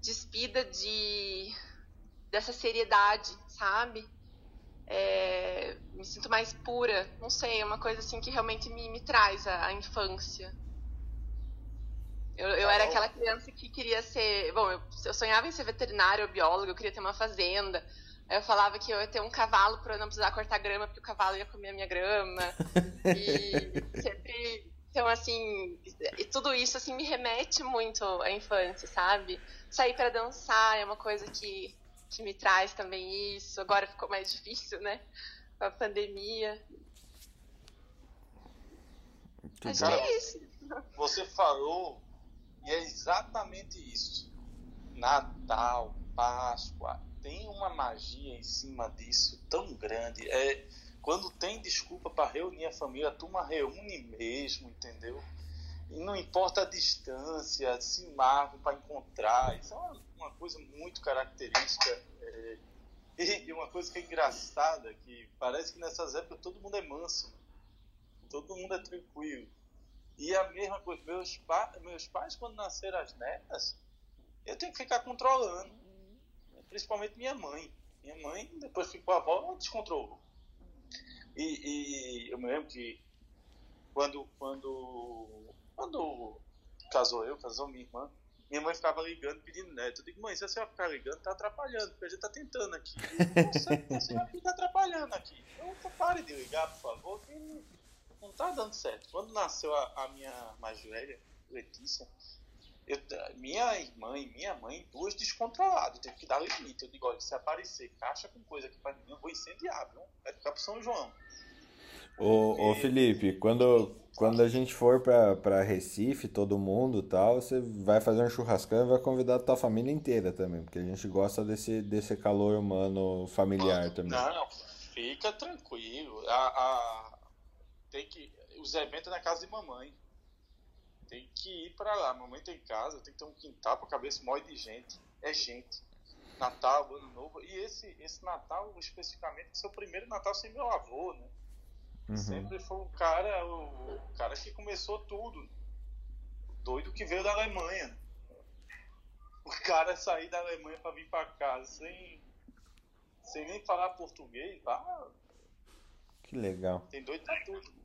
despida de dessa seriedade, sabe? É, me sinto mais pura, não sei, é uma coisa assim que realmente me, me traz a, a infância. Eu, eu, era aquela criança que queria ser. Bom, eu, eu sonhava em ser veterinário ou biólogo, eu queria ter uma fazenda. Aí eu falava que eu ia ter um cavalo para eu não precisar cortar grama, porque o cavalo ia comer a minha grama. E sempre. Então, assim, e tudo isso assim me remete muito à infância, sabe? Sair para dançar é uma coisa que, que me traz também isso. Agora ficou mais difícil, né? Com a pandemia. Acho que é isso. Você falou, e é exatamente isso. Natal, Páscoa, tem uma magia em cima disso tão grande. É quando tem desculpa para reunir a família, a turma reúne mesmo, entendeu? Não importa a distância, se marcam para encontrar. Isso é uma, uma coisa muito característica. É, e uma coisa que é engraçada, que parece que nessas épocas todo mundo é manso. Todo mundo é tranquilo. E a mesma coisa, meus, pa, meus pais, quando nasceram as netas, eu tenho que ficar controlando principalmente minha mãe. Minha mãe, depois ficou a avó, ela descontrolou. E, e eu me lembro que quando, quando, quando casou eu, casou minha irmã, minha mãe ficava ligando, pedindo neto. Eu digo, mãe, se você vai ficar ligando, tá atrapalhando, porque a gente tá tentando aqui. Não sei, você vai ficar atrapalhando aqui. Então pare de ligar, por favor, que não tá dando certo. Quando nasceu a, a minha mais velha, Letícia, eu, minha irmã e minha mãe, duas descontroladas, teve que dar limite. Eu digo, olha, se aparecer caixa com coisa aqui para mim, eu vou incendiar, viu? Vai ficar pro São João. Ô, ô Felipe, quando, quando a gente for para Recife, todo mundo tal, você vai fazer um churrascão e vai convidar a tua família inteira também, porque a gente gosta desse, desse calor humano familiar também. Não, fica tranquilo. A, a, tem que, os eventos na casa de mamãe tem que ir para lá. Mamãe tem casa, tem que ter um quintal para cabeça maior de gente. É gente. Natal, Ano Novo. E esse, esse Natal, especificamente, que é o primeiro Natal sem meu avô, né? Uhum. Sempre foi um cara, o, cara que começou tudo. Doido que veio da Alemanha. O cara sair da Alemanha para vir para casa sem, sem nem falar português, ah, Que legal. Tem doido pra tudo.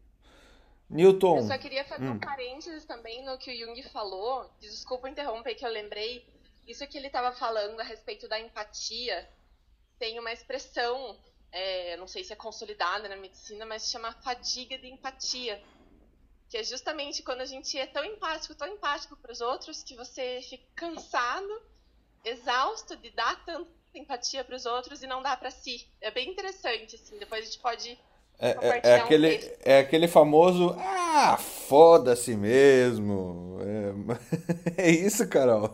Newton. Eu só queria fazer hum. um parênteses também no que o Jung falou. Desculpa interromper que eu lembrei. Isso que ele estava falando a respeito da empatia tem uma expressão, é, não sei se é consolidada na medicina, mas chama fadiga de empatia. Que é justamente quando a gente é tão empático, tão empático para os outros, que você fica cansado, exausto de dar tanta empatia para os outros e não dá para si. É bem interessante, assim. Depois a gente pode é, é, é, aquele, é aquele famoso, ah, foda-se mesmo. É, é isso, Carol.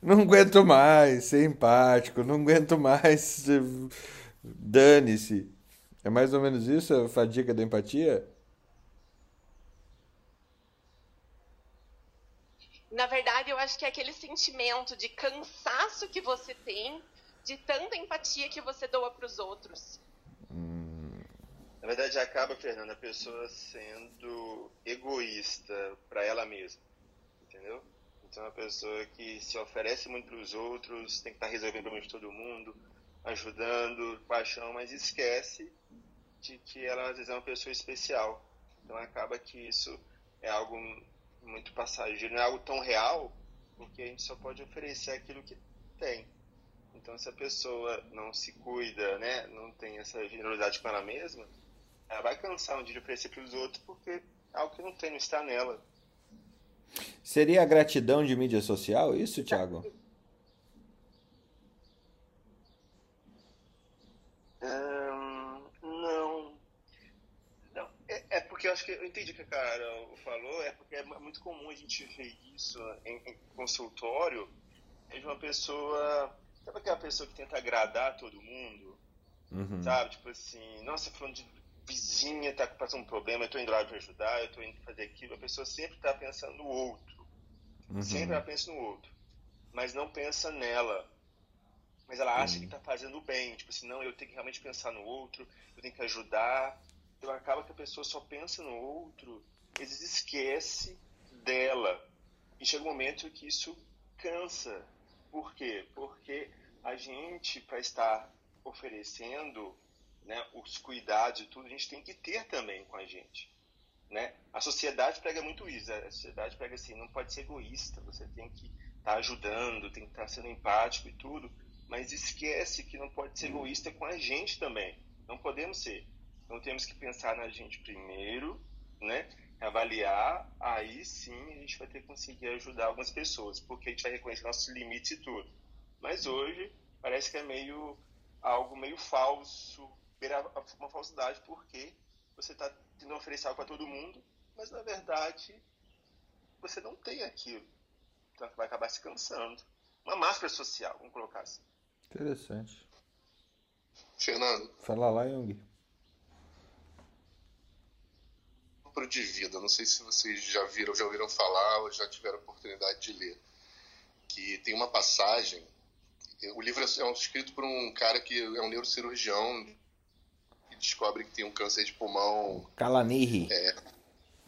Não aguento mais ser empático, não aguento mais. Dane-se. É mais ou menos isso a fadiga da empatia? Na verdade, eu acho que é aquele sentimento de cansaço que você tem de tanta empatia que você doa para os outros. Na verdade, acaba, Fernanda, a pessoa sendo egoísta para ela mesma, entendeu? Então, é uma pessoa que se oferece muito para os outros, tem que estar tá resolvendo problemas de todo mundo, ajudando, paixão, mas esquece de que ela às vezes é uma pessoa especial. Então, acaba que isso é algo muito passageiro, não é algo tão real, porque a gente só pode oferecer aquilo que tem. Então, se a pessoa não se cuida, né, não tem essa generosidade com ela mesma, ela vai cansar um dia de oferecer para os outros porque é algo que não tem, não está nela. Seria a gratidão de mídia social isso, Thiago? não. acho que eu entendi o que a Carol falou, é porque é muito comum a gente ver isso em, em consultório de uma pessoa. Sabe aquela pessoa que tenta agradar todo mundo? Uhum. Sabe? Tipo assim, nossa, falando de vizinha tá passando um problema, eu tô indo lá para ajudar, eu tô indo fazer aquilo. A pessoa sempre tá pensando no outro. Uhum. Sempre ela pensa no outro. Mas não pensa nela. Mas ela acha que tá fazendo bem. Tipo assim, não, eu tenho que realmente pensar no outro, eu tenho que ajudar. Então acaba que a pessoa só pensa no outro, eles esquece dela. E chega um momento que isso cansa. Por quê? Porque a gente, para estar oferecendo né, os cuidados e tudo, a gente tem que ter também com a gente. Né? A sociedade prega muito isso. A sociedade prega assim, não pode ser egoísta, você tem que estar tá ajudando, tem que estar tá sendo empático e tudo, mas esquece que não pode ser egoísta com a gente também. Não podemos ser. Então temos que pensar na gente primeiro, né? Avaliar, aí sim a gente vai ter que conseguir ajudar algumas pessoas, porque a gente vai reconhecer nossos limites e tudo. Mas hoje parece que é meio algo meio falso, uma falsidade, porque você está tentando oferecer algo para todo mundo, mas na verdade você não tem aquilo. Então vai acabar se cansando. Uma máscara social, vamos colocar assim. Interessante. Fernando. Fala lá, Jung. de vida. Não sei se vocês já viram, já ouviram falar ou já tiveram oportunidade de ler. Que tem uma passagem. O livro é escrito por um cara que é um neurocirurgião descobre que tem um câncer de pulmão. Calanirri. É,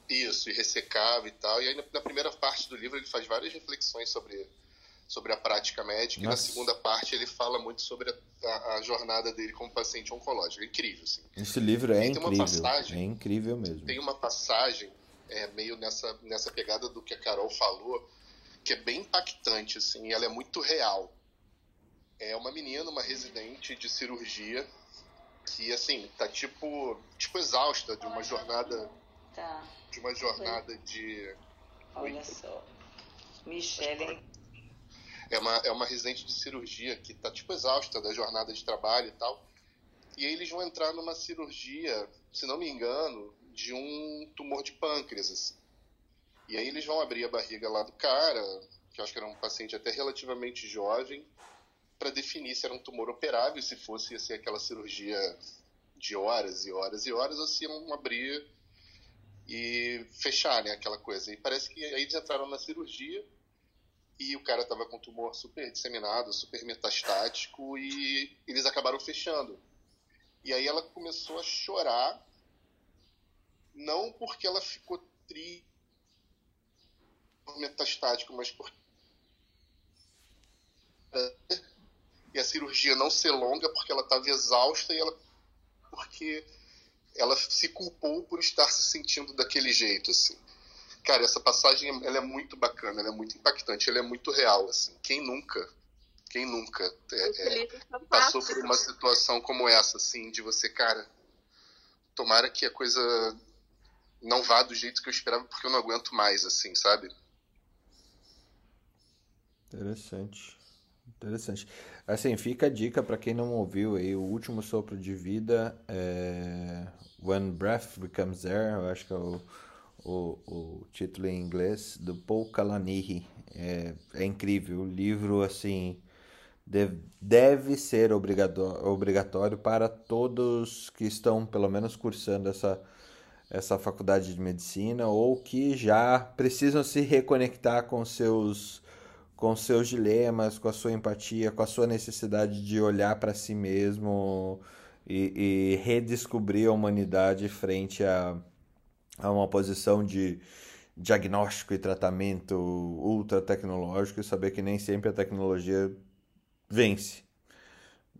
isso, irressecável e tal. E aí, na primeira parte do livro, ele faz várias reflexões sobre sobre a prática médica. Nossa. E na segunda parte ele fala muito sobre a, a, a, jornada dele como paciente oncológico. É incrível, assim. Esse livro é incrível. Passagem, é incrível mesmo. Tem uma passagem é, meio nessa, nessa pegada do que a Carol falou, que é bem impactante, assim, e ela é muito real. É uma menina, uma residente de cirurgia, que, assim, tá tipo, tipo exausta de uma jornada... Tá. De uma jornada de... Olha só. Michelle é uma, é uma residente de cirurgia que está tipo exausta da jornada de trabalho e tal. E aí eles vão entrar numa cirurgia, se não me engano, de um tumor de pâncreas. Assim. E aí eles vão abrir a barriga lá do cara, que eu acho que era um paciente até relativamente jovem, para definir se era um tumor operável, se fosse ser aquela cirurgia de horas e horas e horas, ou se iam abrir e fechar, né, aquela coisa. E parece que aí eles entraram na cirurgia e o cara estava com tumor super disseminado, super metastático e eles acabaram fechando. E aí ela começou a chorar, não porque ela ficou triste metastático, mas porque e a cirurgia não ser longa porque ela estava exausta e ela porque ela se culpou por estar se sentindo daquele jeito assim. Cara, essa passagem ela é muito bacana, ela é muito impactante, ela é muito real. Assim. Quem nunca, quem nunca é, é, passou por uma situação como essa, assim, de você, cara, tomara que a coisa não vá do jeito que eu esperava, porque eu não aguento mais, assim, sabe? Interessante. Interessante. Assim, fica a dica para quem não ouviu aí, o último sopro de vida é When Breath Becomes Air, eu acho que é o o, o título em inglês do Paul Kalanihi. É, é incrível. O livro, assim, deve, deve ser obrigatório, obrigatório para todos que estão, pelo menos, cursando essa, essa faculdade de medicina ou que já precisam se reconectar com seus com seus dilemas, com a sua empatia, com a sua necessidade de olhar para si mesmo e, e redescobrir a humanidade frente a a uma posição de diagnóstico e tratamento ultra tecnológico e saber que nem sempre a tecnologia vence,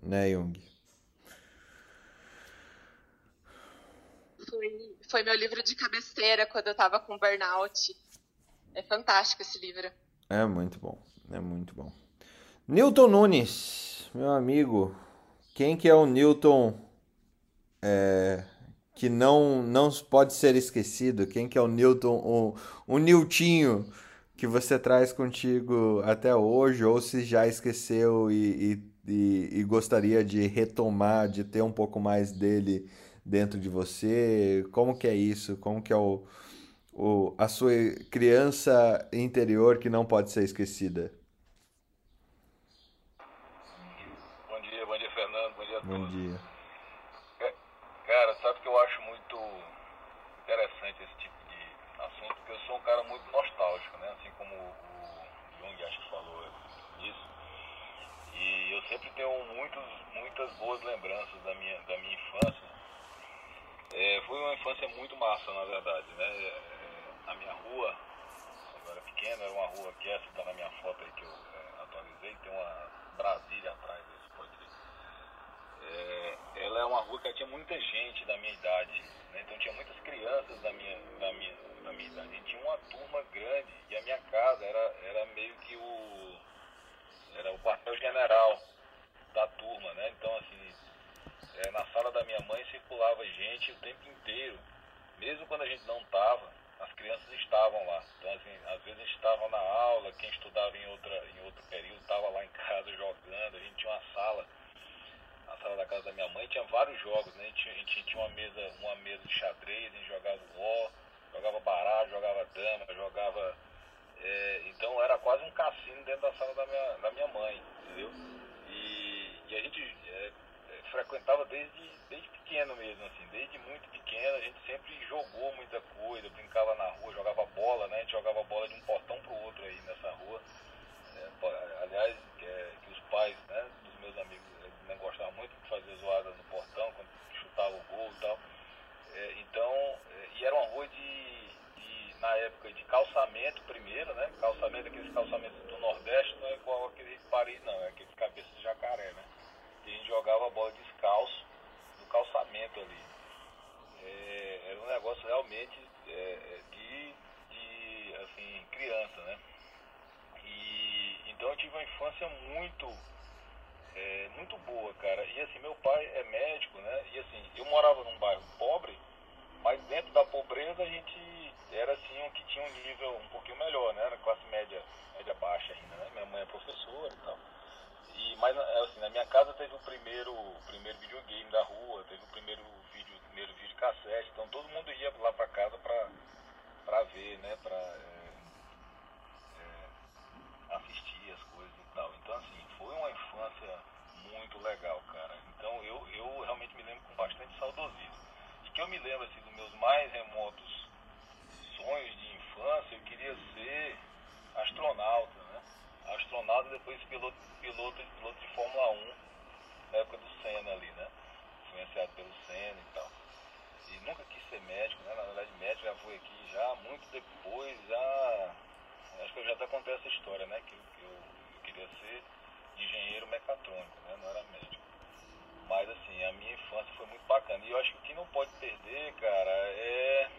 né, Jung? Foi, foi meu livro de cabeceira quando eu tava com burnout. É fantástico esse livro. É muito bom, é muito bom. Newton Nunes, meu amigo, quem que é o Newton é, que não não pode ser esquecido. Quem que é o Newton, o, o Niltinho que você traz contigo até hoje, ou se já esqueceu e, e, e, e gostaria de retomar, de ter um pouco mais dele dentro de você? Como que é isso? Como que é o, o, a sua criança interior que não pode ser esquecida? Bom dia, bom dia, Fernando. Bom dia Cara, sabe que eu acho muito interessante esse tipo de assunto, porque eu sou um cara muito nostálgico, né? Assim como o Jung acho que falou isso. E eu sempre tenho muitos, muitas boas lembranças da minha, da minha infância. É, foi uma infância muito massa, na verdade, né? É, a minha rua, quando eu era era uma rua que essa está na minha foto aí que eu é, atualizei, tem uma Brasília atrás. É, ela é uma rua que tinha muita gente da minha idade, né? então tinha muitas crianças da minha, da minha, da minha idade. E tinha uma turma grande e a minha casa era, era meio que o era o quartel general da turma, né? Então assim, é, na sala da minha mãe circulava gente o tempo inteiro, mesmo quando a gente não estava, as crianças estavam lá. Então assim, às vezes a gente estava na aula, quem estudava em outra em outro período estava lá em casa jogando, a gente tinha uma sala na sala da casa da minha mãe tinha vários jogos, né? A gente, a gente tinha uma mesa, uma mesa de xadrez, a gente jogava ó, jogava baralho, jogava dama, jogava. é, então era quase um cassino dentro da sala da minha, da minha mãe, entendeu? E, e a gente é, é, frequentava desde, desde pequeno mesmo, assim, desde muito pequeno, a gente sempre jogou muita coisa, brincava na rua, jogava bola, né? A gente jogava bola de um portão pro outro aí nessa rua. É, aliás, é, que os pais né, dos meus amigos não gostavam muito de fazer zoada no portão, quando chutava o gol e tal. É, então, é, e era uma rua de, de, na época, de calçamento primeiro, né? Calçamento, aqueles calçamentos do Nordeste, não é igual aquele de Paris, não, é aqueles cabeças de jacaré, né? E a gente jogava a bola descalço no calçamento ali. É, era um negócio realmente é, é, de, de, assim, criança, né? E então eu tive uma infância muito é, muito boa, cara. E assim, meu pai é médico, né? E assim, eu morava num bairro pobre, mas dentro da pobreza a gente era assim um que tinha um nível um pouquinho melhor, né? Era classe média, média baixa ainda, né? Minha mãe é professora e tal. E, mas assim, na minha casa teve o primeiro, o primeiro videogame da rua, teve o primeiro vídeo, o primeiro vídeo cassete, então todo mundo ia lá pra casa pra, pra ver, né? Pra, é, é, assistir as coisas e tal. Então assim, uma infância muito legal, cara. Então eu, eu realmente me lembro com bastante saudosismo. E que eu me lembro assim, dos meus mais remotos sonhos de infância, eu queria ser astronauta, né? Astronauta e depois piloto, piloto, piloto de Fórmula 1, na época do Senna ali, né? Influenciado pelo Senna e tal. E nunca quis ser médico, né? Na verdade, médico já foi aqui já muito depois, já. Acho que eu já até contei essa história, né? Que que eu, eu queria ser engenheiro mecatrônico, né? Não era médico. Mas assim, a minha infância foi muito bacana. E eu acho que o que não pode perder, cara, é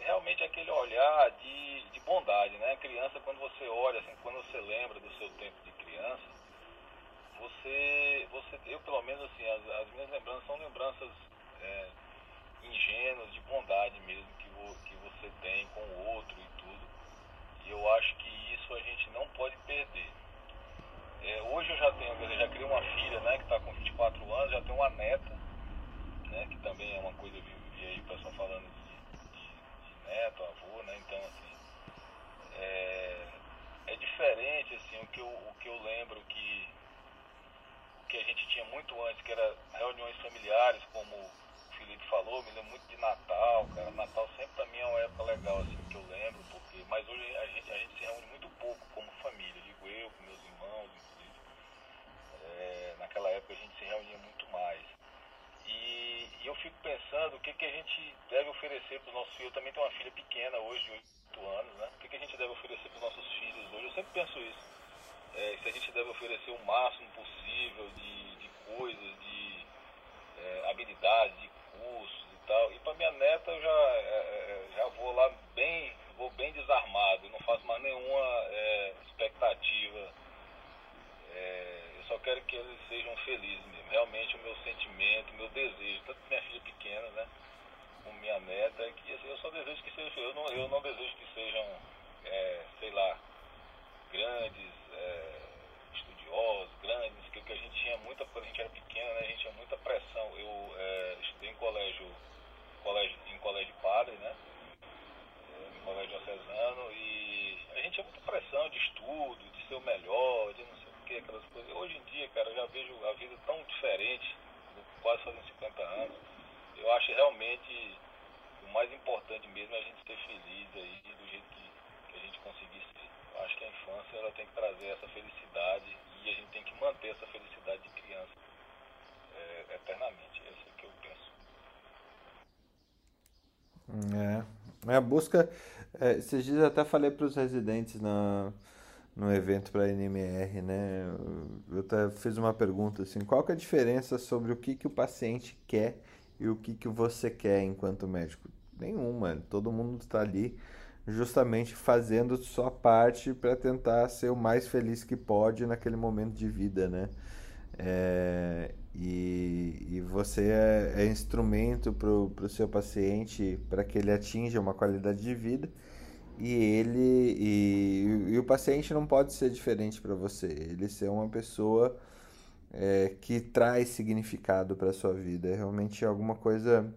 realmente aquele olhar de, de bondade, né? Criança, quando você olha, assim, quando você lembra do seu tempo de criança, você, você eu pelo menos assim, as, as minhas lembranças são lembranças é, ingênuas, de bondade mesmo, que, que você tem com o outro e tudo. E eu acho que isso a gente não pode perder. É, hoje eu já tenho, dizer, já criei uma filha, né, que está com 24 anos, já tenho uma neta, né, que também é uma coisa, eu vi, vi aí o pessoal falando de, de, de neto, avô, né, então assim, é, é diferente, assim, o que, eu, o que eu lembro que, o que a gente tinha muito antes, que era reuniões familiares, como o Felipe falou, me lembro muito de Natal, cara, Natal sempre pra mim é uma época legal, assim, que eu lembro, porque, mas hoje a gente, a gente se reúne muito pouco como família, digo eu, com meus irmãos, naquela época a gente se reunia muito mais. E, e eu fico pensando o que, que a gente deve oferecer para os nossos filhos. Eu também tenho uma filha pequena hoje, de 8 anos, né? O que, que a gente deve oferecer para os nossos filhos hoje? Eu sempre penso isso. É, se a gente deve oferecer o máximo possível de, de coisas, de é, habilidades, de cursos e tal. E para minha neta eu já, é, já vou lá bem, vou bem desarmado, não faço mais nenhuma é, expectativa. É, só quero que eles sejam felizes mesmo. Realmente o meu sentimento, o meu desejo, tanto minha filha pequena, né? Como minha neta, é que assim, eu só desejo que sejam Eu não, eu não desejo que sejam, é, sei lá, grandes é, estudiosos, grandes, que, que a gente tinha muita, quando a gente era pequena, né? A gente tinha muita pressão. Eu é, estudei em colégio, colégio, em colégio padre, né? É, em colégio diocesano e a gente tinha muita pressão de estudo, de ser o melhor, de não vida tão diferente, quase fazendo 50 anos. Eu acho realmente o mais importante mesmo é a gente ser feliz aí do jeito que, que a gente conseguir ser. Eu acho que a infância ela tem que trazer essa felicidade e a gente tem que manter essa felicidade de criança é, eternamente. É isso que eu penso. É. A busca. É, esses dias eu até falei para os residentes na, no evento para a NMR, né? Eu até fiz uma pergunta assim: qual que é a diferença sobre o que, que o paciente quer e o que, que você quer enquanto médico? Nenhuma. Todo mundo está ali justamente fazendo sua parte para tentar ser o mais feliz que pode naquele momento de vida, né? É, e, e você é, é instrumento para o seu paciente para que ele atinja uma qualidade de vida e ele e, e o paciente não pode ser diferente para você ele ser uma pessoa é, que traz significado para sua vida é realmente alguma coisa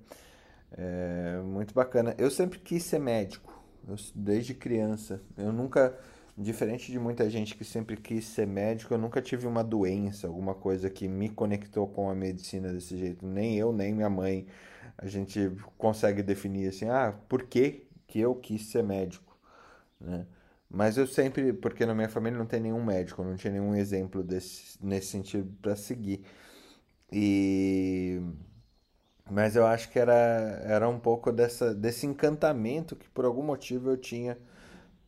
é, muito bacana eu sempre quis ser médico eu, desde criança eu nunca diferente de muita gente que sempre quis ser médico, eu nunca tive uma doença, alguma coisa que me conectou com a medicina desse jeito. Nem eu, nem minha mãe. A gente consegue definir assim, ah, por que, que eu quis ser médico? Né? Mas eu sempre, porque na minha família não tem nenhum médico, não tinha nenhum exemplo desse, nesse sentido para seguir. E mas eu acho que era, era um pouco dessa, desse encantamento que por algum motivo eu tinha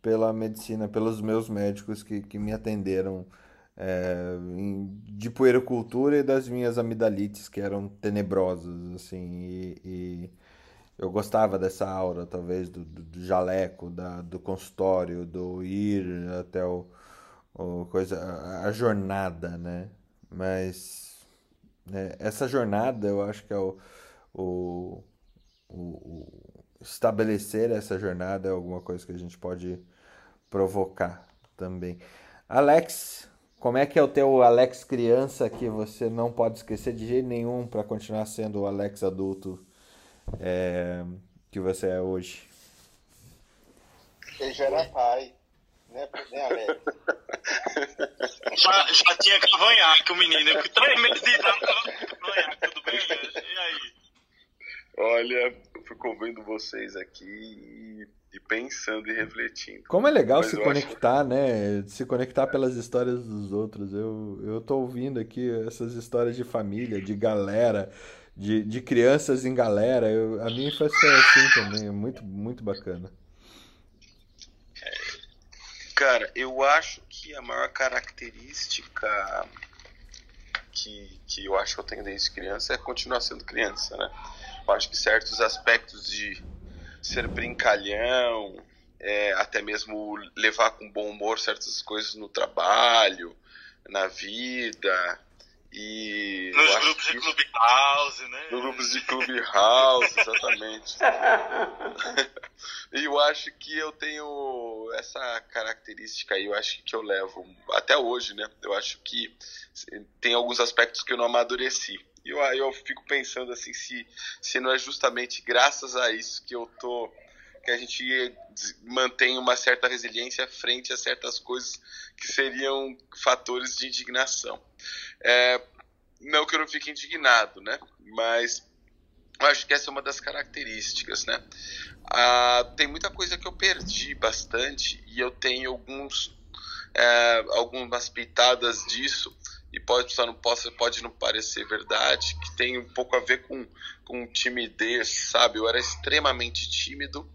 pela medicina, pelos meus médicos que, que me atenderam é, em, de puericultura e das minhas amidalites que eram tenebrosas, assim, e, e eu gostava dessa aura, talvez, do, do, do, jaleco, da, do consultório, do ir até o, o coisa, a, a jornada, né? Mas né, essa jornada eu acho que é o, o, o, estabelecer essa jornada é alguma coisa que a gente pode provocar também. Alex, como é que é o teu Alex criança que você não pode esquecer de jeito nenhum para continuar sendo o Alex adulto é, que você é hoje? Ele já era pai, né, né Alex? Já, já tinha cavanhaque o menino, que três meses de idade tava cavanhaque, tudo bem? E aí? Olha, eu fico vendo vocês aqui e e pensando e refletindo. Como é legal Mas se conectar, acho... né? Se conectar pelas histórias dos outros. Eu, eu tô ouvindo aqui essas histórias de família, de galera, de, de crianças em galera. Eu, a minha infância foi assim também, é muito, muito bacana. Cara, eu acho que a maior característica que, que eu acho que eu tenho desde criança é continuar sendo criança, né? Eu acho que certos aspectos de ser brincalhão, é, até mesmo levar com bom humor certas coisas no trabalho, na vida. E Nos grupos de Clubhouse, né? Nos grupos de Clubhouse, exatamente. e eu acho que eu tenho essa característica aí, eu acho que eu levo até hoje, né? Eu acho que tem alguns aspectos que eu não amadureci. E eu, eu fico pensando assim, se, se não é justamente graças a isso que eu tô que a gente mantém uma certa resiliência frente a certas coisas que seriam fatores de indignação. É, não que eu não fique indignado, né? Mas eu acho que essa é uma das características, né? Ah, tem muita coisa que eu perdi bastante e eu tenho alguns é, algumas pitadas disso e pode só não possa pode não parecer verdade que tem um pouco a ver com, com timidez sabe eu era extremamente tímido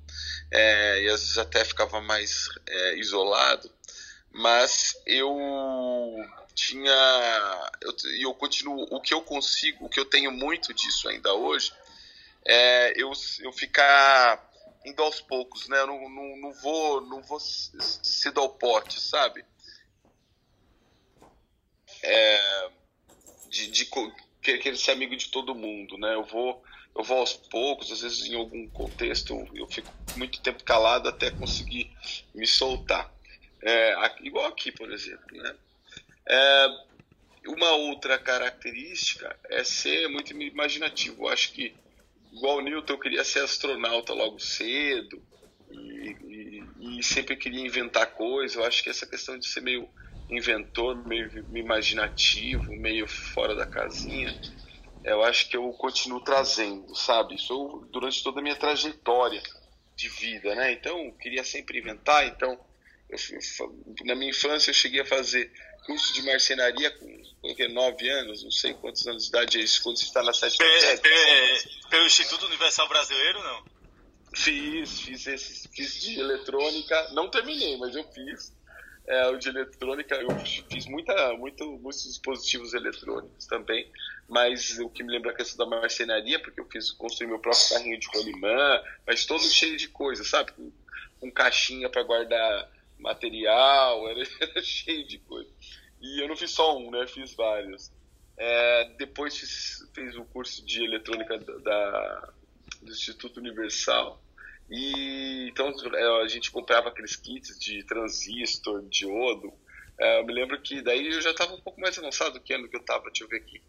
é, e às vezes até ficava mais é, isolado. Mas eu tinha eu, eu continuo o que eu consigo o que eu tenho muito disso ainda hoje é eu, eu ficar indo aos poucos né? Eu não, não, não vou não vou se dar o pote sabe? É, de, de querer ser amigo de todo mundo, né? Eu vou, eu vou aos poucos, às vezes em algum contexto eu fico muito tempo calado até conseguir me soltar. É, igual aqui, por exemplo, né? É, uma outra característica é ser muito imaginativo. Eu acho que, igual o Newton, eu queria ser astronauta logo cedo e, e, e sempre queria inventar coisas. Eu acho que essa questão de ser meio inventor, meio imaginativo, meio fora da casinha, eu acho que eu continuo trazendo, sabe? Isso durante toda a minha trajetória de vida, né? Então, eu queria sempre inventar. Então, eu, na minha infância, eu cheguei a fazer curso de marcenaria com, com nove anos, não sei quantos anos de idade é isso, quando você está na sétima. Pelo Instituto Universal Brasileiro, não? Fiz, fiz, esse, fiz de eletrônica, não terminei, mas eu fiz. É, de eletrônica, eu fiz muita, muito, muitos dispositivos eletrônicos também, mas o que me lembra a questão da marcenaria, porque eu fiz construir meu próprio carrinho de rolimã, mas todo cheio de coisa, sabe? Com, com caixinha para guardar material, era, era, cheio de coisa. E eu não fiz só um, né? Fiz vários. É, depois fiz, fiz o curso de eletrônica da, da do Instituto Universal e então é, a gente comprava aqueles kits de transistor, diodo. É, eu me lembro que daí eu já estava um pouco mais avançado do que ano que eu estava, deixa eu ver aqui.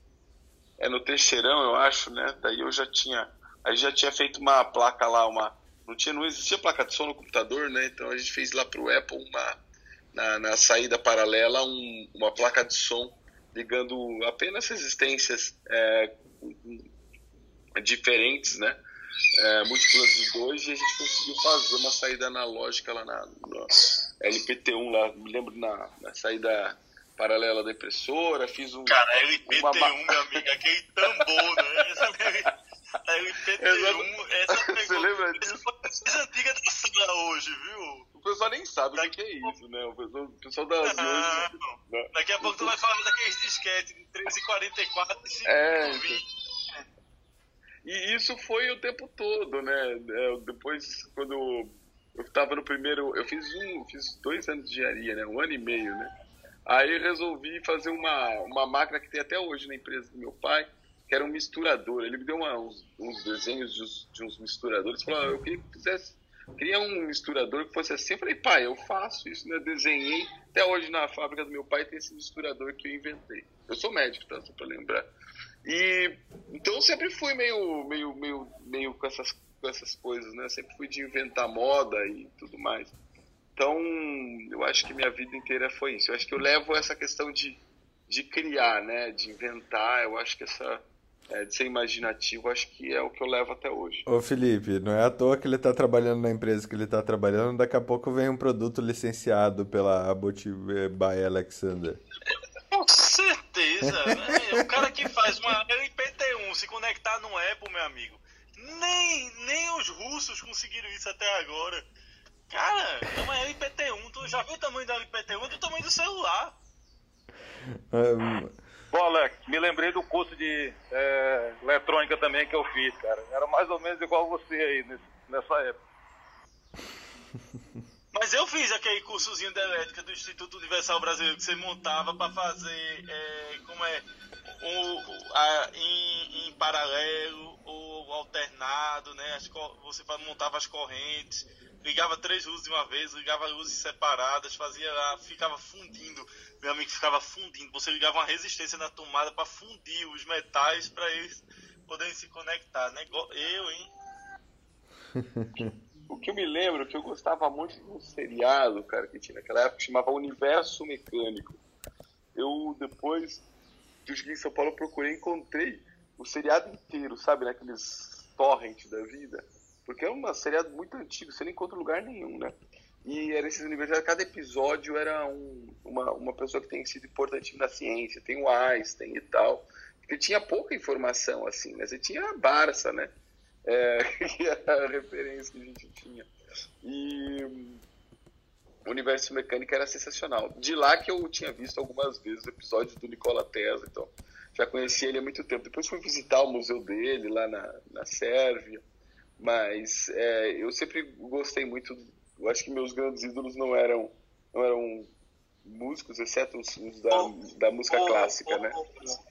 É no terceirão, eu acho, né? Daí eu já tinha, aí já tinha feito uma placa lá, uma não tinha, não existia placa de som no computador, né? Então a gente fez lá para o Apple uma na, na saída paralela um, uma placa de som ligando apenas resistências é, diferentes, né? É, múltiplas de dois e a gente conseguiu fazer uma saída analógica lá na, na LPT1, lá, me lembro na, na, saída paralela da impressora, fiz um... Cara, LPT1, uma... meu amigo, aquele tambor, né? A LPT1, essa pegou... Você lembra disso? Essa mais antiga da sala hoje, viu? O pessoal nem sabe Daqui... o que é isso, né? O pessoal, o pessoal da hoje... Né? Daqui a pouco tu vai falar daqueles disquetes de 13h44 e 5 é, então... E isso foi o tempo todo, né? É, depois, quando eu estava no primeiro. Eu fiz um, fiz dois anos de engenharia, né? Um ano e meio, né? Aí resolvi fazer uma, uma máquina que tem até hoje na empresa do meu pai, que era um misturador. Ele me deu uma, uns, uns, desenhos de uns, de uns misturadores. Falou: ah, eu queria que fizesse. Queria um misturador que fosse assim. Eu falei, pai, eu faço isso, né? Desenhei. Até hoje na fábrica do meu pai tem esse misturador que eu inventei. Eu sou médico, tá? Só pra lembrar. E então sempre fui meio, meio, meio, meio com essas, com essas coisas, né? Sempre fui de inventar moda e tudo mais. Então, eu acho que minha vida inteira foi isso. Eu acho que eu levo essa questão de, de criar, né? De inventar. Eu acho que essa é, de ser imaginativo, acho que é o que eu levo até hoje. Ô Felipe, não é à toa que ele está trabalhando na empresa que ele está trabalhando, daqui a pouco vem um produto licenciado pela Abot by Alexander. Com certeza, né? O cara que faz uma LPT1 se conectar no Apple, meu amigo, nem, nem os russos conseguiram isso até agora. Cara, é uma LPT1, tu já viu o tamanho da LPT1 do tamanho do celular. Um... Bom, Alex, me lembrei do curso de é, eletrônica também que eu fiz, cara. Era mais ou menos igual você aí nesse, nessa época. Mas eu fiz aquele cursozinho de elétrica do Instituto Universal Brasileiro que você montava para fazer, é, como é, o, a, em, em, paralelo ou alternado, né? As, você montava as correntes, ligava três luzes de uma vez, ligava luzes separadas, fazia lá, ficava fundindo. Meu amigo ficava fundindo. Você ligava uma resistência na tomada para fundir os metais para eles poderem se conectar, né? Eu, hein? o que eu me lembro que eu gostava muito de um seriado, cara, que tinha naquela época, que chamava Universo Mecânico. Eu, depois eu cheguei em São Paulo, procurei encontrei o seriado inteiro, sabe, naqueles torrents da vida. Porque é um seriado muito antigo, você não encontra lugar nenhum, né? E era esses universos, cada episódio era um, uma, uma pessoa que tem sido importante na ciência, tem o Einstein e tal. Porque tinha pouca informação, assim, né? Você tinha a Barça, né? É, que era a referência que a gente tinha. E o universo mecânico era sensacional. De lá que eu tinha visto algumas vezes episódios do Nikola Tesla, então já conhecia ele há muito tempo. Depois fui visitar o museu dele lá na, na Sérvia, mas é, eu sempre gostei muito. Eu acho que meus grandes ídolos não eram, não eram músicos, exceto os, os da, da música clássica, né?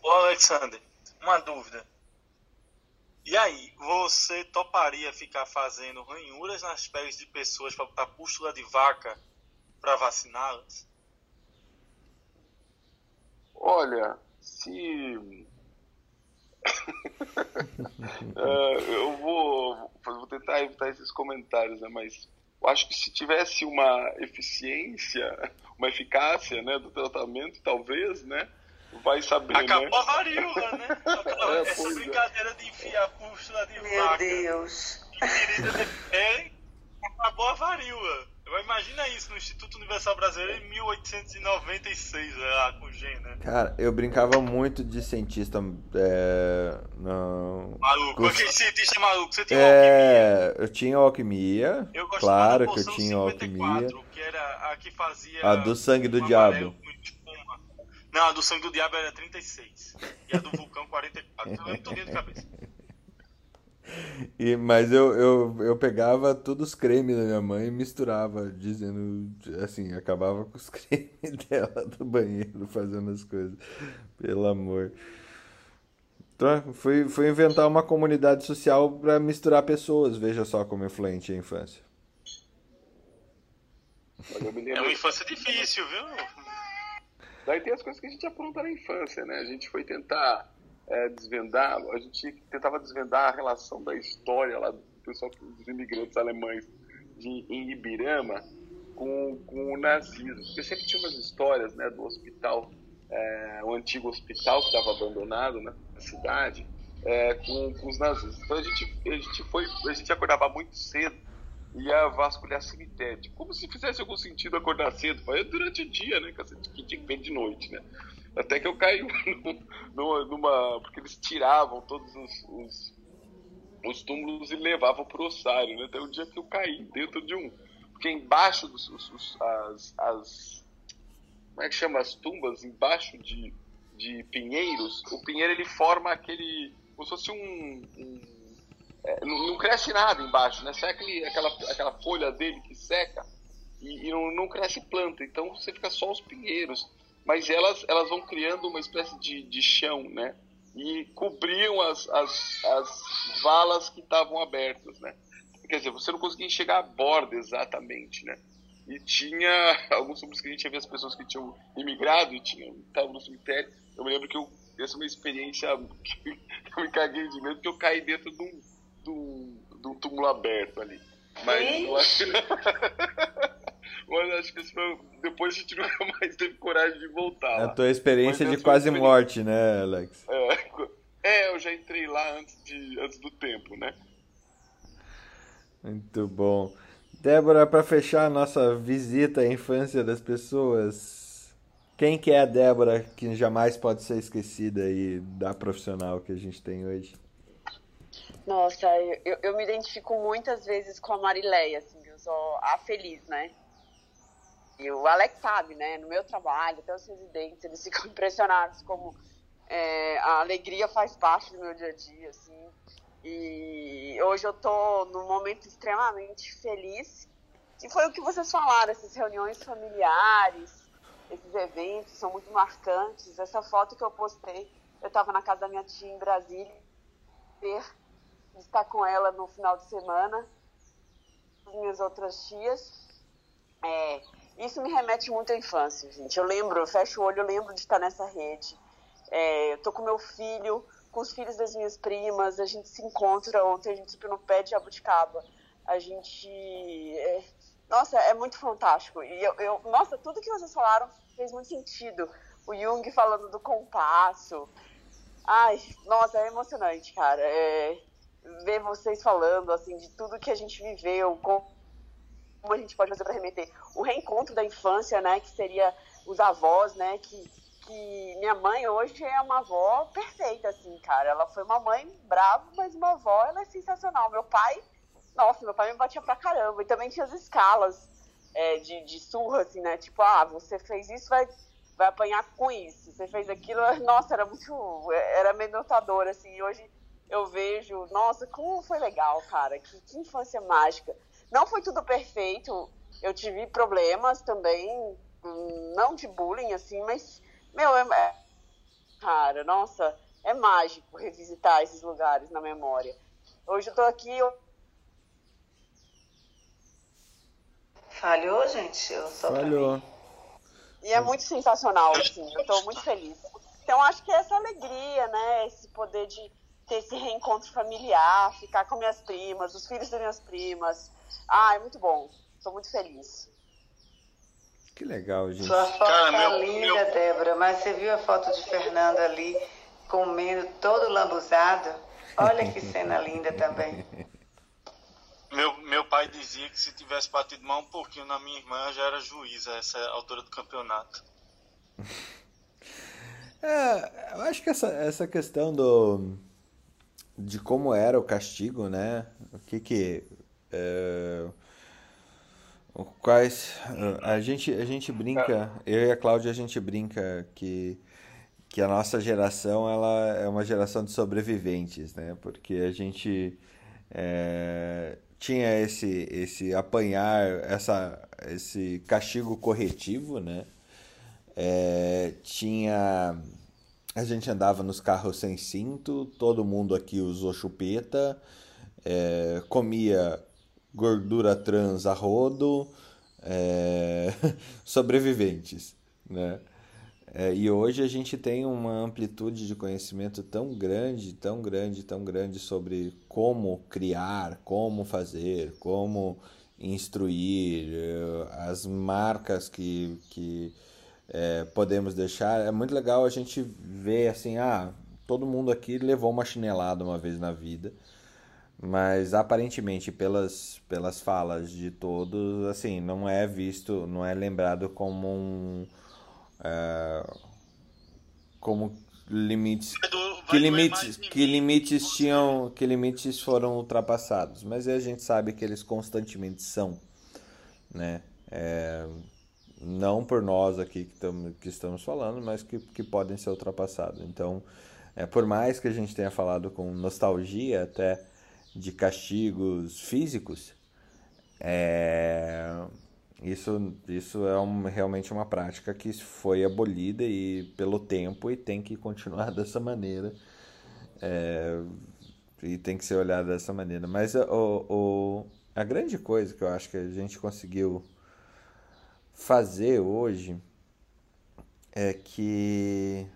Ô, Alexander, uma dúvida. E aí, você toparia ficar fazendo ranhuras nas peles de pessoas para botar pústula de vaca para vaciná-las? Olha, se. uh, eu vou, vou tentar evitar esses comentários, né? Mas eu acho que se tivesse uma eficiência, uma eficácia, né, do tratamento, talvez, né, vai saber, Acabou né? a varíola, né? É, essa é. brincadeira de enfiar pústula de Meu vaca Deus. em ferida de pé, acabou a varíola. Imagina isso no Instituto Universal Brasileiro em 1896, lá com o Gen, né? Cara, eu brincava muito de cientista. É, não... Maluco, Cus- aquele cientista maluco, você tinha um alquimia. É, eu tinha alquimia. Eu gostava Claro que eu tinha 54, alquimia. que era a que fazia. A do sangue do diabo. amarelo com. Não, a do sangue do diabo era 36. E a do vulcão 44. Eu tudo de cabeça. E, mas eu, eu, eu pegava todos os cremes da minha mãe e misturava, dizendo assim, acabava com os cremes dela do banheiro fazendo as coisas. Pelo amor. Então, fui, fui inventar uma comunidade social para misturar pessoas. Veja só como influente a infância. É uma infância difícil, viu? Daí tem as coisas que a gente apronta na infância, né? A gente foi tentar é, desvendar, a gente tentava desvendar a relação da história lá do pessoal, dos imigrantes alemães de, em Ibirama com, com o nazismo. Porque sempre tinha umas histórias, né, do hospital, é, o antigo hospital que estava abandonado né, na cidade, é, com, com os nazistas. Então a gente, a gente foi, a gente acordava muito cedo ia vasculhar cemitério. Tipo, Como se fizesse algum sentido acordar cedo. Foi durante o dia, né? Que tinha que ver de noite, né? Até que eu caí num- numa, numa- Porque eles tiravam todos os, os, os túmulos e levavam pro ossário, né? Até o dia que eu caí dentro de um. Porque embaixo dos. os- os- as, as. Como é que chama? As tumbas, embaixo de, de pinheiros, o pinheiro ele forma aquele. Como se fosse um- um é, não, não cresce nada embaixo, né? Sai aquele, aquela, aquela folha dele que seca e, e não, não cresce planta. Então você fica só os pinheiros. Mas elas, elas vão criando uma espécie de, de chão, né? E cobriam as, as, as valas que estavam abertas, né? Quer dizer, você não conseguia enxergar a borda exatamente, né? E tinha alguns túmulos que a gente ia ver as pessoas que tinham imigrado e tinham, estavam no cemitério. Eu me lembro que eu, essa é uma experiência que eu me caguei de medo, porque eu caí dentro de um, de um, de um túmulo aberto ali. Mas eu acho que. Mas acho que isso foi- depois a gente nunca mais teve coragem de voltar. A lá. tua experiência de quase experiência- morte, né, Alex? É, é, eu já entrei lá antes, de, antes do tempo, né? Muito bom. Débora, para fechar a nossa visita à infância das pessoas, quem que é a Débora que jamais pode ser esquecida aí da profissional que a gente tem hoje? Nossa, eu, eu me identifico muitas vezes com a Marileia, assim, eu sou a feliz, né? E o Alex sabe, né? No meu trabalho, até os residentes, eles ficam impressionados como é, a alegria faz parte do meu dia a dia, assim. E hoje eu tô num momento extremamente feliz. E foi o que vocês falaram, essas reuniões familiares, esses eventos são muito marcantes. Essa foto que eu postei, eu estava na casa da minha tia em Brasília, ver estar com ela no final de semana, as minhas outras tias. É, isso me remete muito à infância, gente. Eu lembro, eu fecho o olho, eu lembro de estar nessa rede. É, eu tô com meu filho, com os filhos das minhas primas, a gente se encontra ontem, a gente subiu no pé de jabuticaba. A gente. é, nossa, é muito fantástico. E eu, eu- nossa, tudo que vocês falaram fez muito sentido. O Jung falando do compasso. Ai, nossa, é emocionante, cara. É, ver vocês falando, assim, de tudo que a gente viveu, como a gente pode fazer para remeter. O reencontro da infância, né, que seria os avós, né, que, que minha mãe hoje é uma avó perfeita, assim, cara. Ela foi uma mãe brava, mas uma avó, ela é sensacional. Meu pai, nossa, meu pai me batia pra caramba. E também tinha as escalas é, de, de surra, assim, né, tipo, ah, você fez isso, vai, vai apanhar com isso. Você fez aquilo, nossa, era muito, era amedrontador, assim. Hoje eu vejo, nossa, como foi legal, cara. Que, que infância mágica. Não foi tudo perfeito. Eu tive problemas também, não de bullying, assim, mas, meu, é, é- cara, nossa, é mágico revisitar esses lugares na memória. Hoje eu tô aqui, eu Falhou, gente? Eu só Falhou. E é muito sensacional, assim, eu tô muito feliz. Então, acho que é essa alegria, né, esse poder de ter esse reencontro familiar, ficar com minhas primas, os filhos das minhas primas. Ah, é muito bom. Estou muito feliz. Que legal, gente. Sua foto Cara, tá meu, linda, meu... Débora, mas você viu a foto de Fernando ali comendo todo lambuzado? Olha que cena linda também. Meu, meu pai dizia que se tivesse batido mal um pouquinho na minha irmã, já era juíza essa altura do campeonato. É, eu acho que essa, essa questão do de como era o castigo, né? O que que é, quais a gente a gente brinca, eu e a Cláudia a gente brinca que que a nossa geração ela é uma geração de sobreviventes, né? Porque a gente é, tinha esse esse apanhar essa esse castigo corretivo, né? É, tinha a gente andava nos carros sem cinto, todo mundo aqui usou chupeta, é, comia gordura trans a rodo, é, sobreviventes, né? É, e hoje a gente tem uma amplitude de conhecimento tão grande, tão grande, tão grande sobre como criar, como fazer, como instruir, é, as marcas que, que é, podemos deixar. É muito legal a gente ver assim, ah, todo mundo aqui levou uma chinelada uma vez na vida, mas aparentemente pelas, pelas falas de todos, assim, não é visto, não é lembrado como um é, como limites que limites que limites tinham que limites foram ultrapassados. Mas a gente sabe que eles constantemente são né? É, não por nós aqui que, que estamos falando, mas que, que podem ser ultrapassados. Então, é, por mais que a gente tenha falado com nostalgia até de castigos físicos, é, isso, isso é um, realmente uma prática que foi abolida e pelo tempo e tem que continuar dessa maneira. É, e tem que ser olhado dessa maneira. Mas o, o, a grande coisa que eu acho que a gente conseguiu fazer hoje é que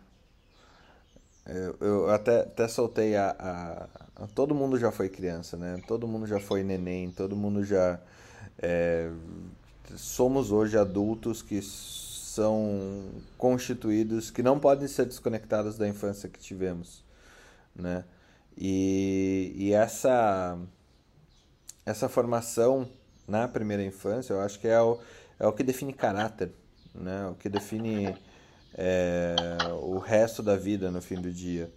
eu, eu até, até soltei a, a, a, Todo mundo já foi criança, né? Todo mundo já foi neném, todo mundo já. É, somos hoje adultos que são constituídos, que não podem ser desconectados da infância que tivemos, né? E, e essa, essa formação na primeira infância, eu acho que é o, é o que define caráter, né? O que define é, o resto da vida no fim do dia.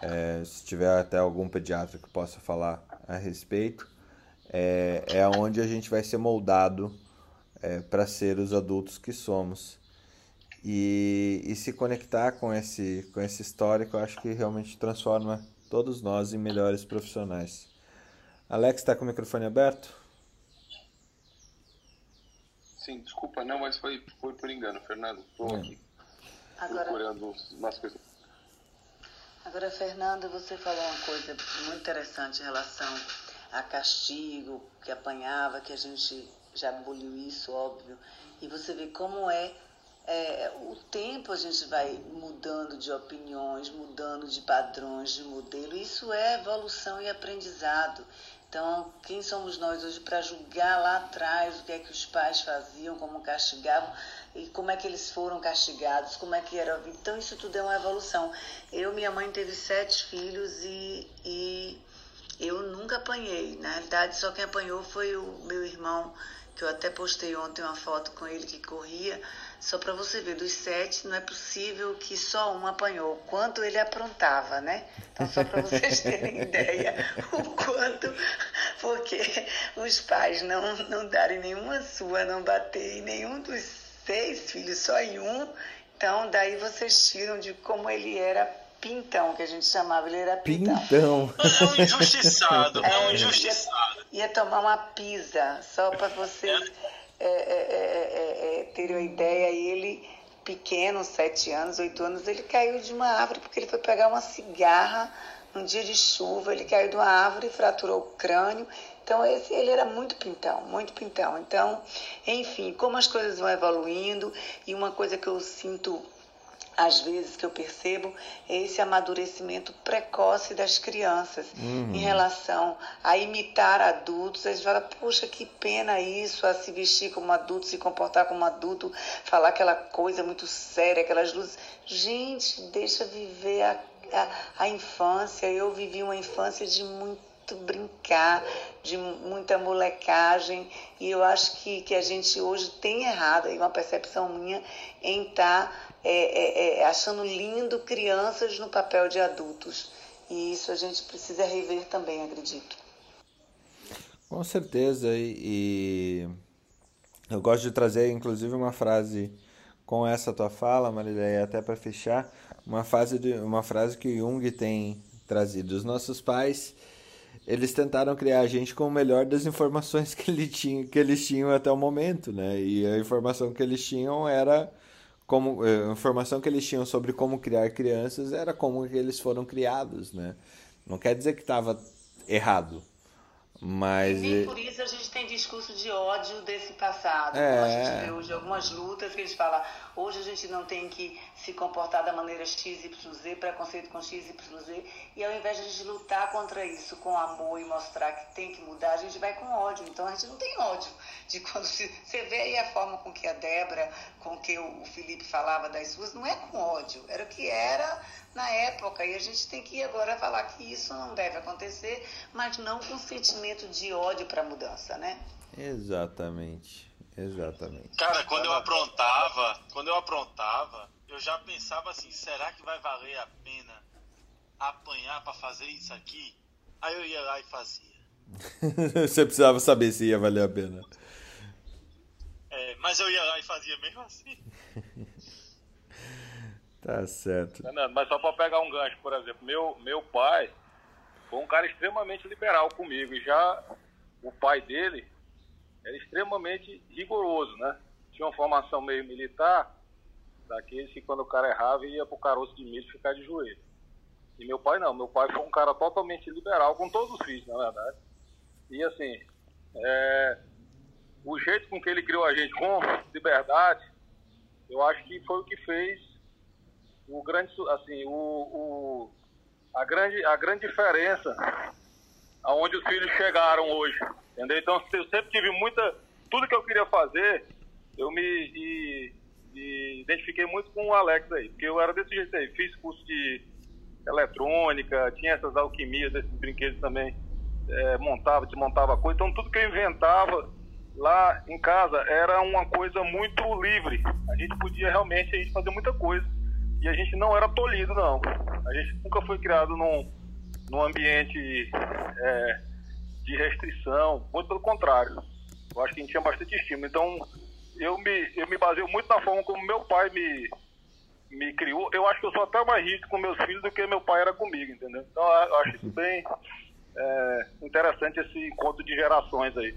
É, se tiver até algum pediatra que possa falar a respeito, é, é onde a gente vai ser moldado é, para ser os adultos que somos. E, e se conectar com esse, com esse histórico, eu acho que realmente transforma todos nós em melhores profissionais. Alex, está com o microfone aberto? Sim, desculpa, não, mas foi, foi por engano, Fernando. Estou aqui Agora... procurando umas coisas. Agora, Fernando, você falou uma coisa muito interessante em relação a castigo, que apanhava, que a gente já aboliu isso, óbvio. E você vê como é, é, o tempo a gente vai mudando de opiniões, mudando de padrões, de modelo. Isso é evolução e aprendizado. Então, quem somos nós hoje para julgar lá atrás o que é que os pais faziam, como castigavam e como é que eles foram castigados, como é que era a vida. Então, isso tudo é uma evolução. Eu, minha mãe teve sete filhos e, e eu nunca apanhei. Na realidade, só quem apanhou foi o meu irmão, que eu até postei ontem uma foto com ele que corria. Só para você ver, dos sete, não é possível que só um apanhou. Quanto ele aprontava, né? Então, só para vocês terem ideia o quanto. Porque os pais não, não darem nenhuma sua, não bater em nenhum dos seis filhos, só em um. Então, daí vocês tiram de como ele era pintão, que a gente chamava, ele era pintão. Pintão. É um injustiçado, é um é, injustiçado. Ia, ia tomar uma pisa, só para vocês. É é é, é, é, ter uma ideia, ele, pequeno, sete anos, oito anos, ele caiu de uma árvore porque ele foi pegar uma cigarra num dia de chuva, ele caiu de uma árvore e fraturou o crânio. Então, esse, ele era muito pintão, muito pintão. Então, enfim, como as coisas vão evoluindo, e uma coisa que eu sinto às vezes que eu percebo é esse amadurecimento precoce das crianças Uhum. em relação a imitar adultos. A gente fala, puxa, que pena isso, a se vestir como adulto, se comportar como adulto, falar aquela coisa muito séria, aquelas luzes. Gente, deixa viver a, a, a infância. Eu vivi uma infância de muito brincar, de muita molecagem, e eu acho que, que a gente hoje tem errado, aí uma percepção minha, em estar é, é, é, achando lindo crianças no papel de adultos. E isso a gente precisa rever também, acredito. Com certeza, e, eu gosto de trazer inclusive uma frase com essa tua fala, Marileia, até para fechar, uma, frase de, uma frase que Jung tem trazido. Os nossos pais, eles tentaram criar a gente com o melhor das informações que, ele tinha, que eles tinham até o momento, né? E a informação que eles tinham era como eh, a informação que eles tinham sobre como criar crianças era como eles foram criados, né? Não quer dizer que estava errado, mas E nem eh, por isso a gente tem discurso de ódio desse passado. É. Como a gente vê hoje algumas lutas que eles falam, hoje a gente não tem que se comportar da maneira XYZ, preconceito com XYZ, e ao invés de a gente lutar contra isso com amor e mostrar que tem que mudar, a gente vai com ódio. Então a gente não tem ódio de quando se, você vê aí a forma com que a Débora, com que o, o Felipe falava das ruas, não é com ódio, era o que era na época. E a gente tem que agora falar que isso não deve acontecer, mas não com sentimento de ódio para a mudança, né? exatamente, exatamente. Cara, quando eu aprontava, quando eu aprontava, eu já pensava assim, será que vai valer a pena apanhar pra fazer isso aqui? Aí eu ia lá e fazia. Você precisava saber se ia valer a pena. É, mas eu ia lá e fazia mesmo assim. Tá certo. Fernando, mas só para pegar um gancho, por exemplo, meu, meu pai foi um cara extremamente liberal comigo. E já o pai dele era extremamente rigoroso, né? Tinha uma formação meio militar, daqueles que quando o cara errava ia pro caroço de milho ficar de joelho. E meu pai não, meu pai foi um cara totalmente liberal com todos os filhos, na verdade. E assim, é, o jeito com que ele criou a gente com liberdade, eu acho que foi o que fez o grande assim o, o a grande a grande diferença aonde os filhos chegaram hoje entendeu? Então eu sempre tive muita tudo que eu queria fazer eu me e- e identifiquei muito com o Alex aí porque eu era desse jeito aí fiz curso de eletrônica tinha essas alquimias desses brinquedos também é, montava desmontava coisa então tudo que eu inventava lá em casa era uma coisa muito livre. A gente podia realmente a gente fazer muita coisa e a gente não era tolhido, não. A gente nunca foi criado num, num ambiente é, de restrição, muito pelo contrário. Eu acho que a gente tinha bastante estímulo. Então, eu me, eu me baseio muito na forma como meu pai me, me criou. Eu acho que eu sou até mais rígido com meus filhos do que meu pai era comigo, entendeu? Então, eu acho isso bem é, interessante esse encontro de gerações aí.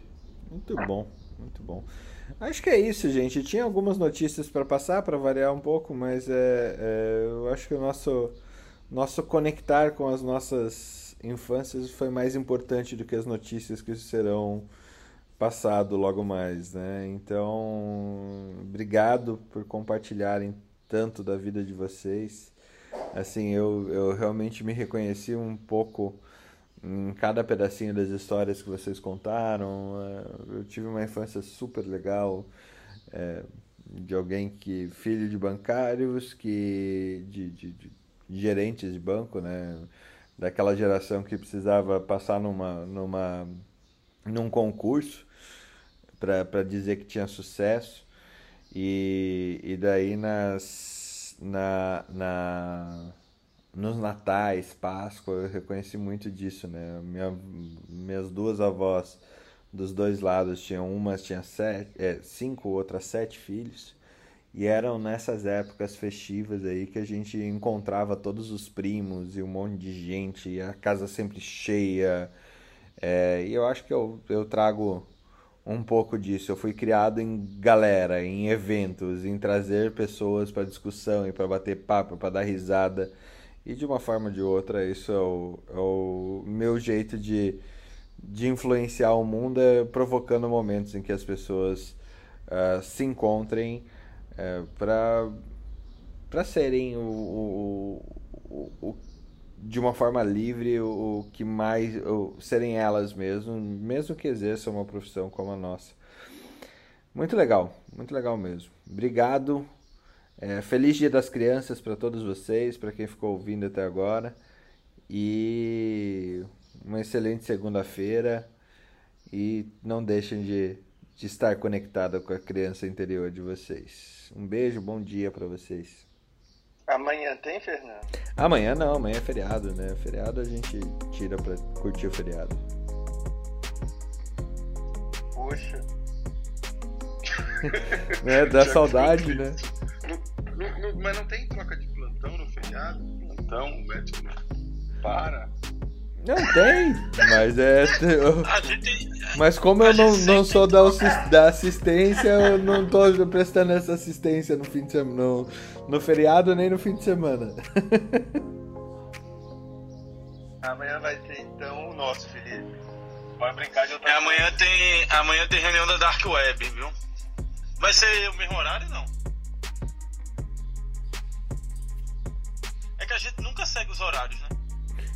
Muito bom, muito bom. Acho que é isso, gente. Tinha algumas notícias para passar, para variar um pouco, mas é, é, eu acho que o nosso, nosso conectar com as nossas infâncias foi mais importante do que as notícias que serão passado logo mais, né? Então, obrigado por compartilharem tanto da vida de vocês. Assim, eu, eu realmente me reconheci um pouco em cada pedacinho das histórias que vocês contaram. É, Eu tive uma infância super legal, é, de alguém que, filho de bancários, que de, de- de gerentes de banco, né? Daquela geração que precisava passar numa, numa, num concurso para dizer que tinha sucesso. E, e daí nas, na, na, nos natais, Páscoa, eu reconheci muito disso, né? Minha, minhas duas avós dos dois lados tinham umas tinha sete, é, cinco, outras sete filhos. E eram nessas épocas festivas aí que a gente encontrava todos os primos e um monte de gente, e a casa sempre cheia. É, e eu acho que eu, eu trago um pouco disso. Eu fui criado em galera, em eventos, em trazer pessoas para discussão e para bater papo, para dar risada. E de uma forma ou de outra, isso é o, é o meu jeito de, de influenciar o mundo, é provocando momentos em que as pessoas ah, se encontrem para para serem o, o, o, de uma forma livre o, que mais o, serem elas mesmo, mesmo que exerçam uma profissão como a nossa. Muito legal, muito legal mesmo. Obrigado. É, feliz Dia das Crianças para todos vocês, para quem ficou ouvindo até agora. E uma excelente segunda-feira. E não deixem de, de estar conectado com a criança interior de vocês. Um beijo, bom dia para vocês. Amanhã tem, Fernando? Amanhã não, amanhã é feriado, né? Feriado a gente tira pra curtir o feriado. Poxa. é, dá saudade, né? No, no, mas não tem troca de plantão no feriado? Plantão, o médico para. Não tem, mas é. Eu, mas como eu não, não sou da, da assistência, eu não tô prestando essa assistência no fim de semana. No, no feriado nem no fim de semana. Amanhã vai ter então o nosso, Felipe. Vai brincar de outra é, amanhã tem Amanhã tem reunião da Dark Web, viu? Vai ser o mesmo horário não? A gente nunca segue os horários, né?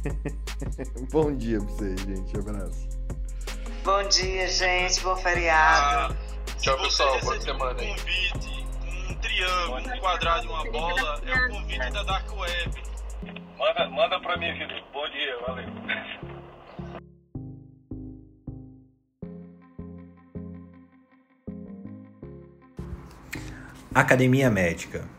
Bom dia pra vocês, gente. Abraço. Bom dia, gente. Bom feriado. Ah, tchau, pessoal. Boa semana aí. Um convite, um triângulo, um quadrado e uma bola é o convite da Dark Web. Manda, manda pra mim, Vitor. Bom dia, valeu. Academia Médica.